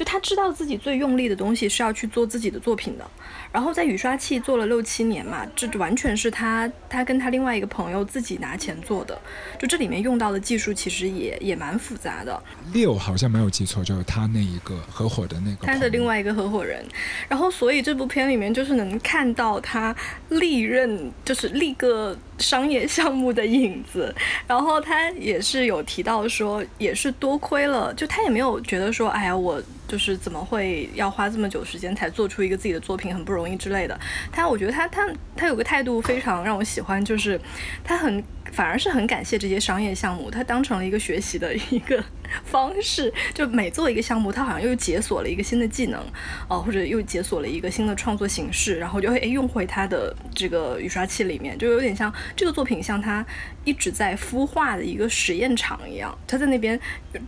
就他知道自己最用力的东西是要去做自己的作品的，然后在雨刷器做了六七年嘛，这完全是他他跟他另外一个朋友自己拿钱做的，就这里面用到的技术其实也也蛮复杂的。
六好像没有记错，就是他那一个合伙的那个
他的另外一个合伙人，然后所以这部片里面就是能看到他历任就是历个商业项目的影子，然后他也是有提到说，也是多亏了，就他也没有觉得说，哎呀，我就是怎么会要花这么久时间才做出一个自己的作品，很不容易之类的。他我觉得他他他有个态度非常让我喜欢，就是他很 反而是很感谢这些商业项目，他当成了一个学习的一个方式，就每做一个项目，他好像又解锁了一个新的技能，哦、或者又解锁了一个新的创作形式，然后就会诶用回他的这个雨刷器里面，就有点像这个作品像他一直在孵化的一个实验场一样，他在那边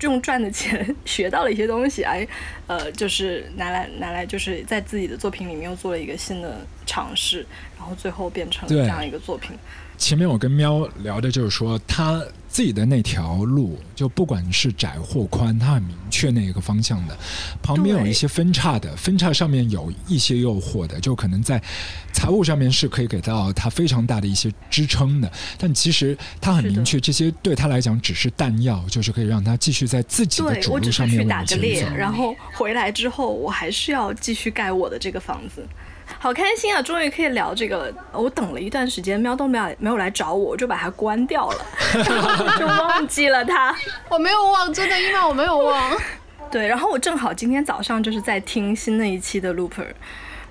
用赚的钱学到了一些东西，哎，呃，就是拿来拿来就是在自己的作品里面又做了一个新的尝试，然后最后变成了这样一个作品。
前面我跟喵聊的就是说，他自己的那条路，就不管是窄或宽，他很明确那个方向的。旁边有一些分叉的，分叉上面有一些诱惑的，就可能在财务上面是可以给到他非常大的一些支撑的。但其实他很明确，这些对他来讲只是弹药，就是可以让他继续在自己的主
对我只是
路上面
去打个。猎然后回来之后，我还是要继续盖我的这个房子。好开心啊！终于可以聊这个了。我等了一段时间，喵都没有没有来找我，我就把它关掉了，就忘记了它。
我没有忘，真的，因为我没有忘。
对，然后我正好今天早上就是在听新的一期的 Looper，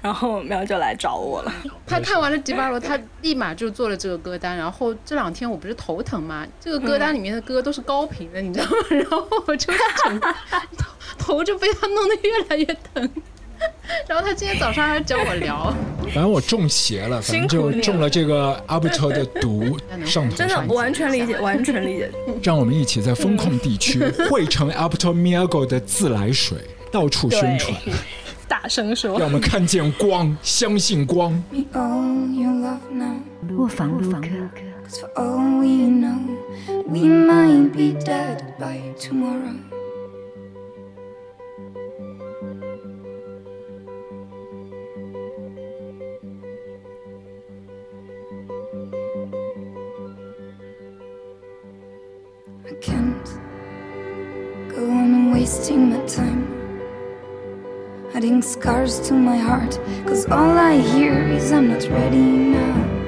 然后喵就来找我了。
他看完了迪巴罗，他立马就做了这个歌单。然后这两天我不是头疼吗？这个歌单里面的歌都是高频的，你知道吗？然后我就整个 头头就被他弄得越来越疼。然后他今天早上还教我聊，
反正我中邪了，反正就中了这个阿布特的毒上头
真的完全理解，完全理解。
让我们一起在风控地区 汇成 Alberto 的自来水，到处宣传，
大声说
让我们看见光，相信光。
We own your love now.
卧房录歌
，for all we know, we might be dead by tomorrow. to my heart. Cause all I hear is I'm not ready now.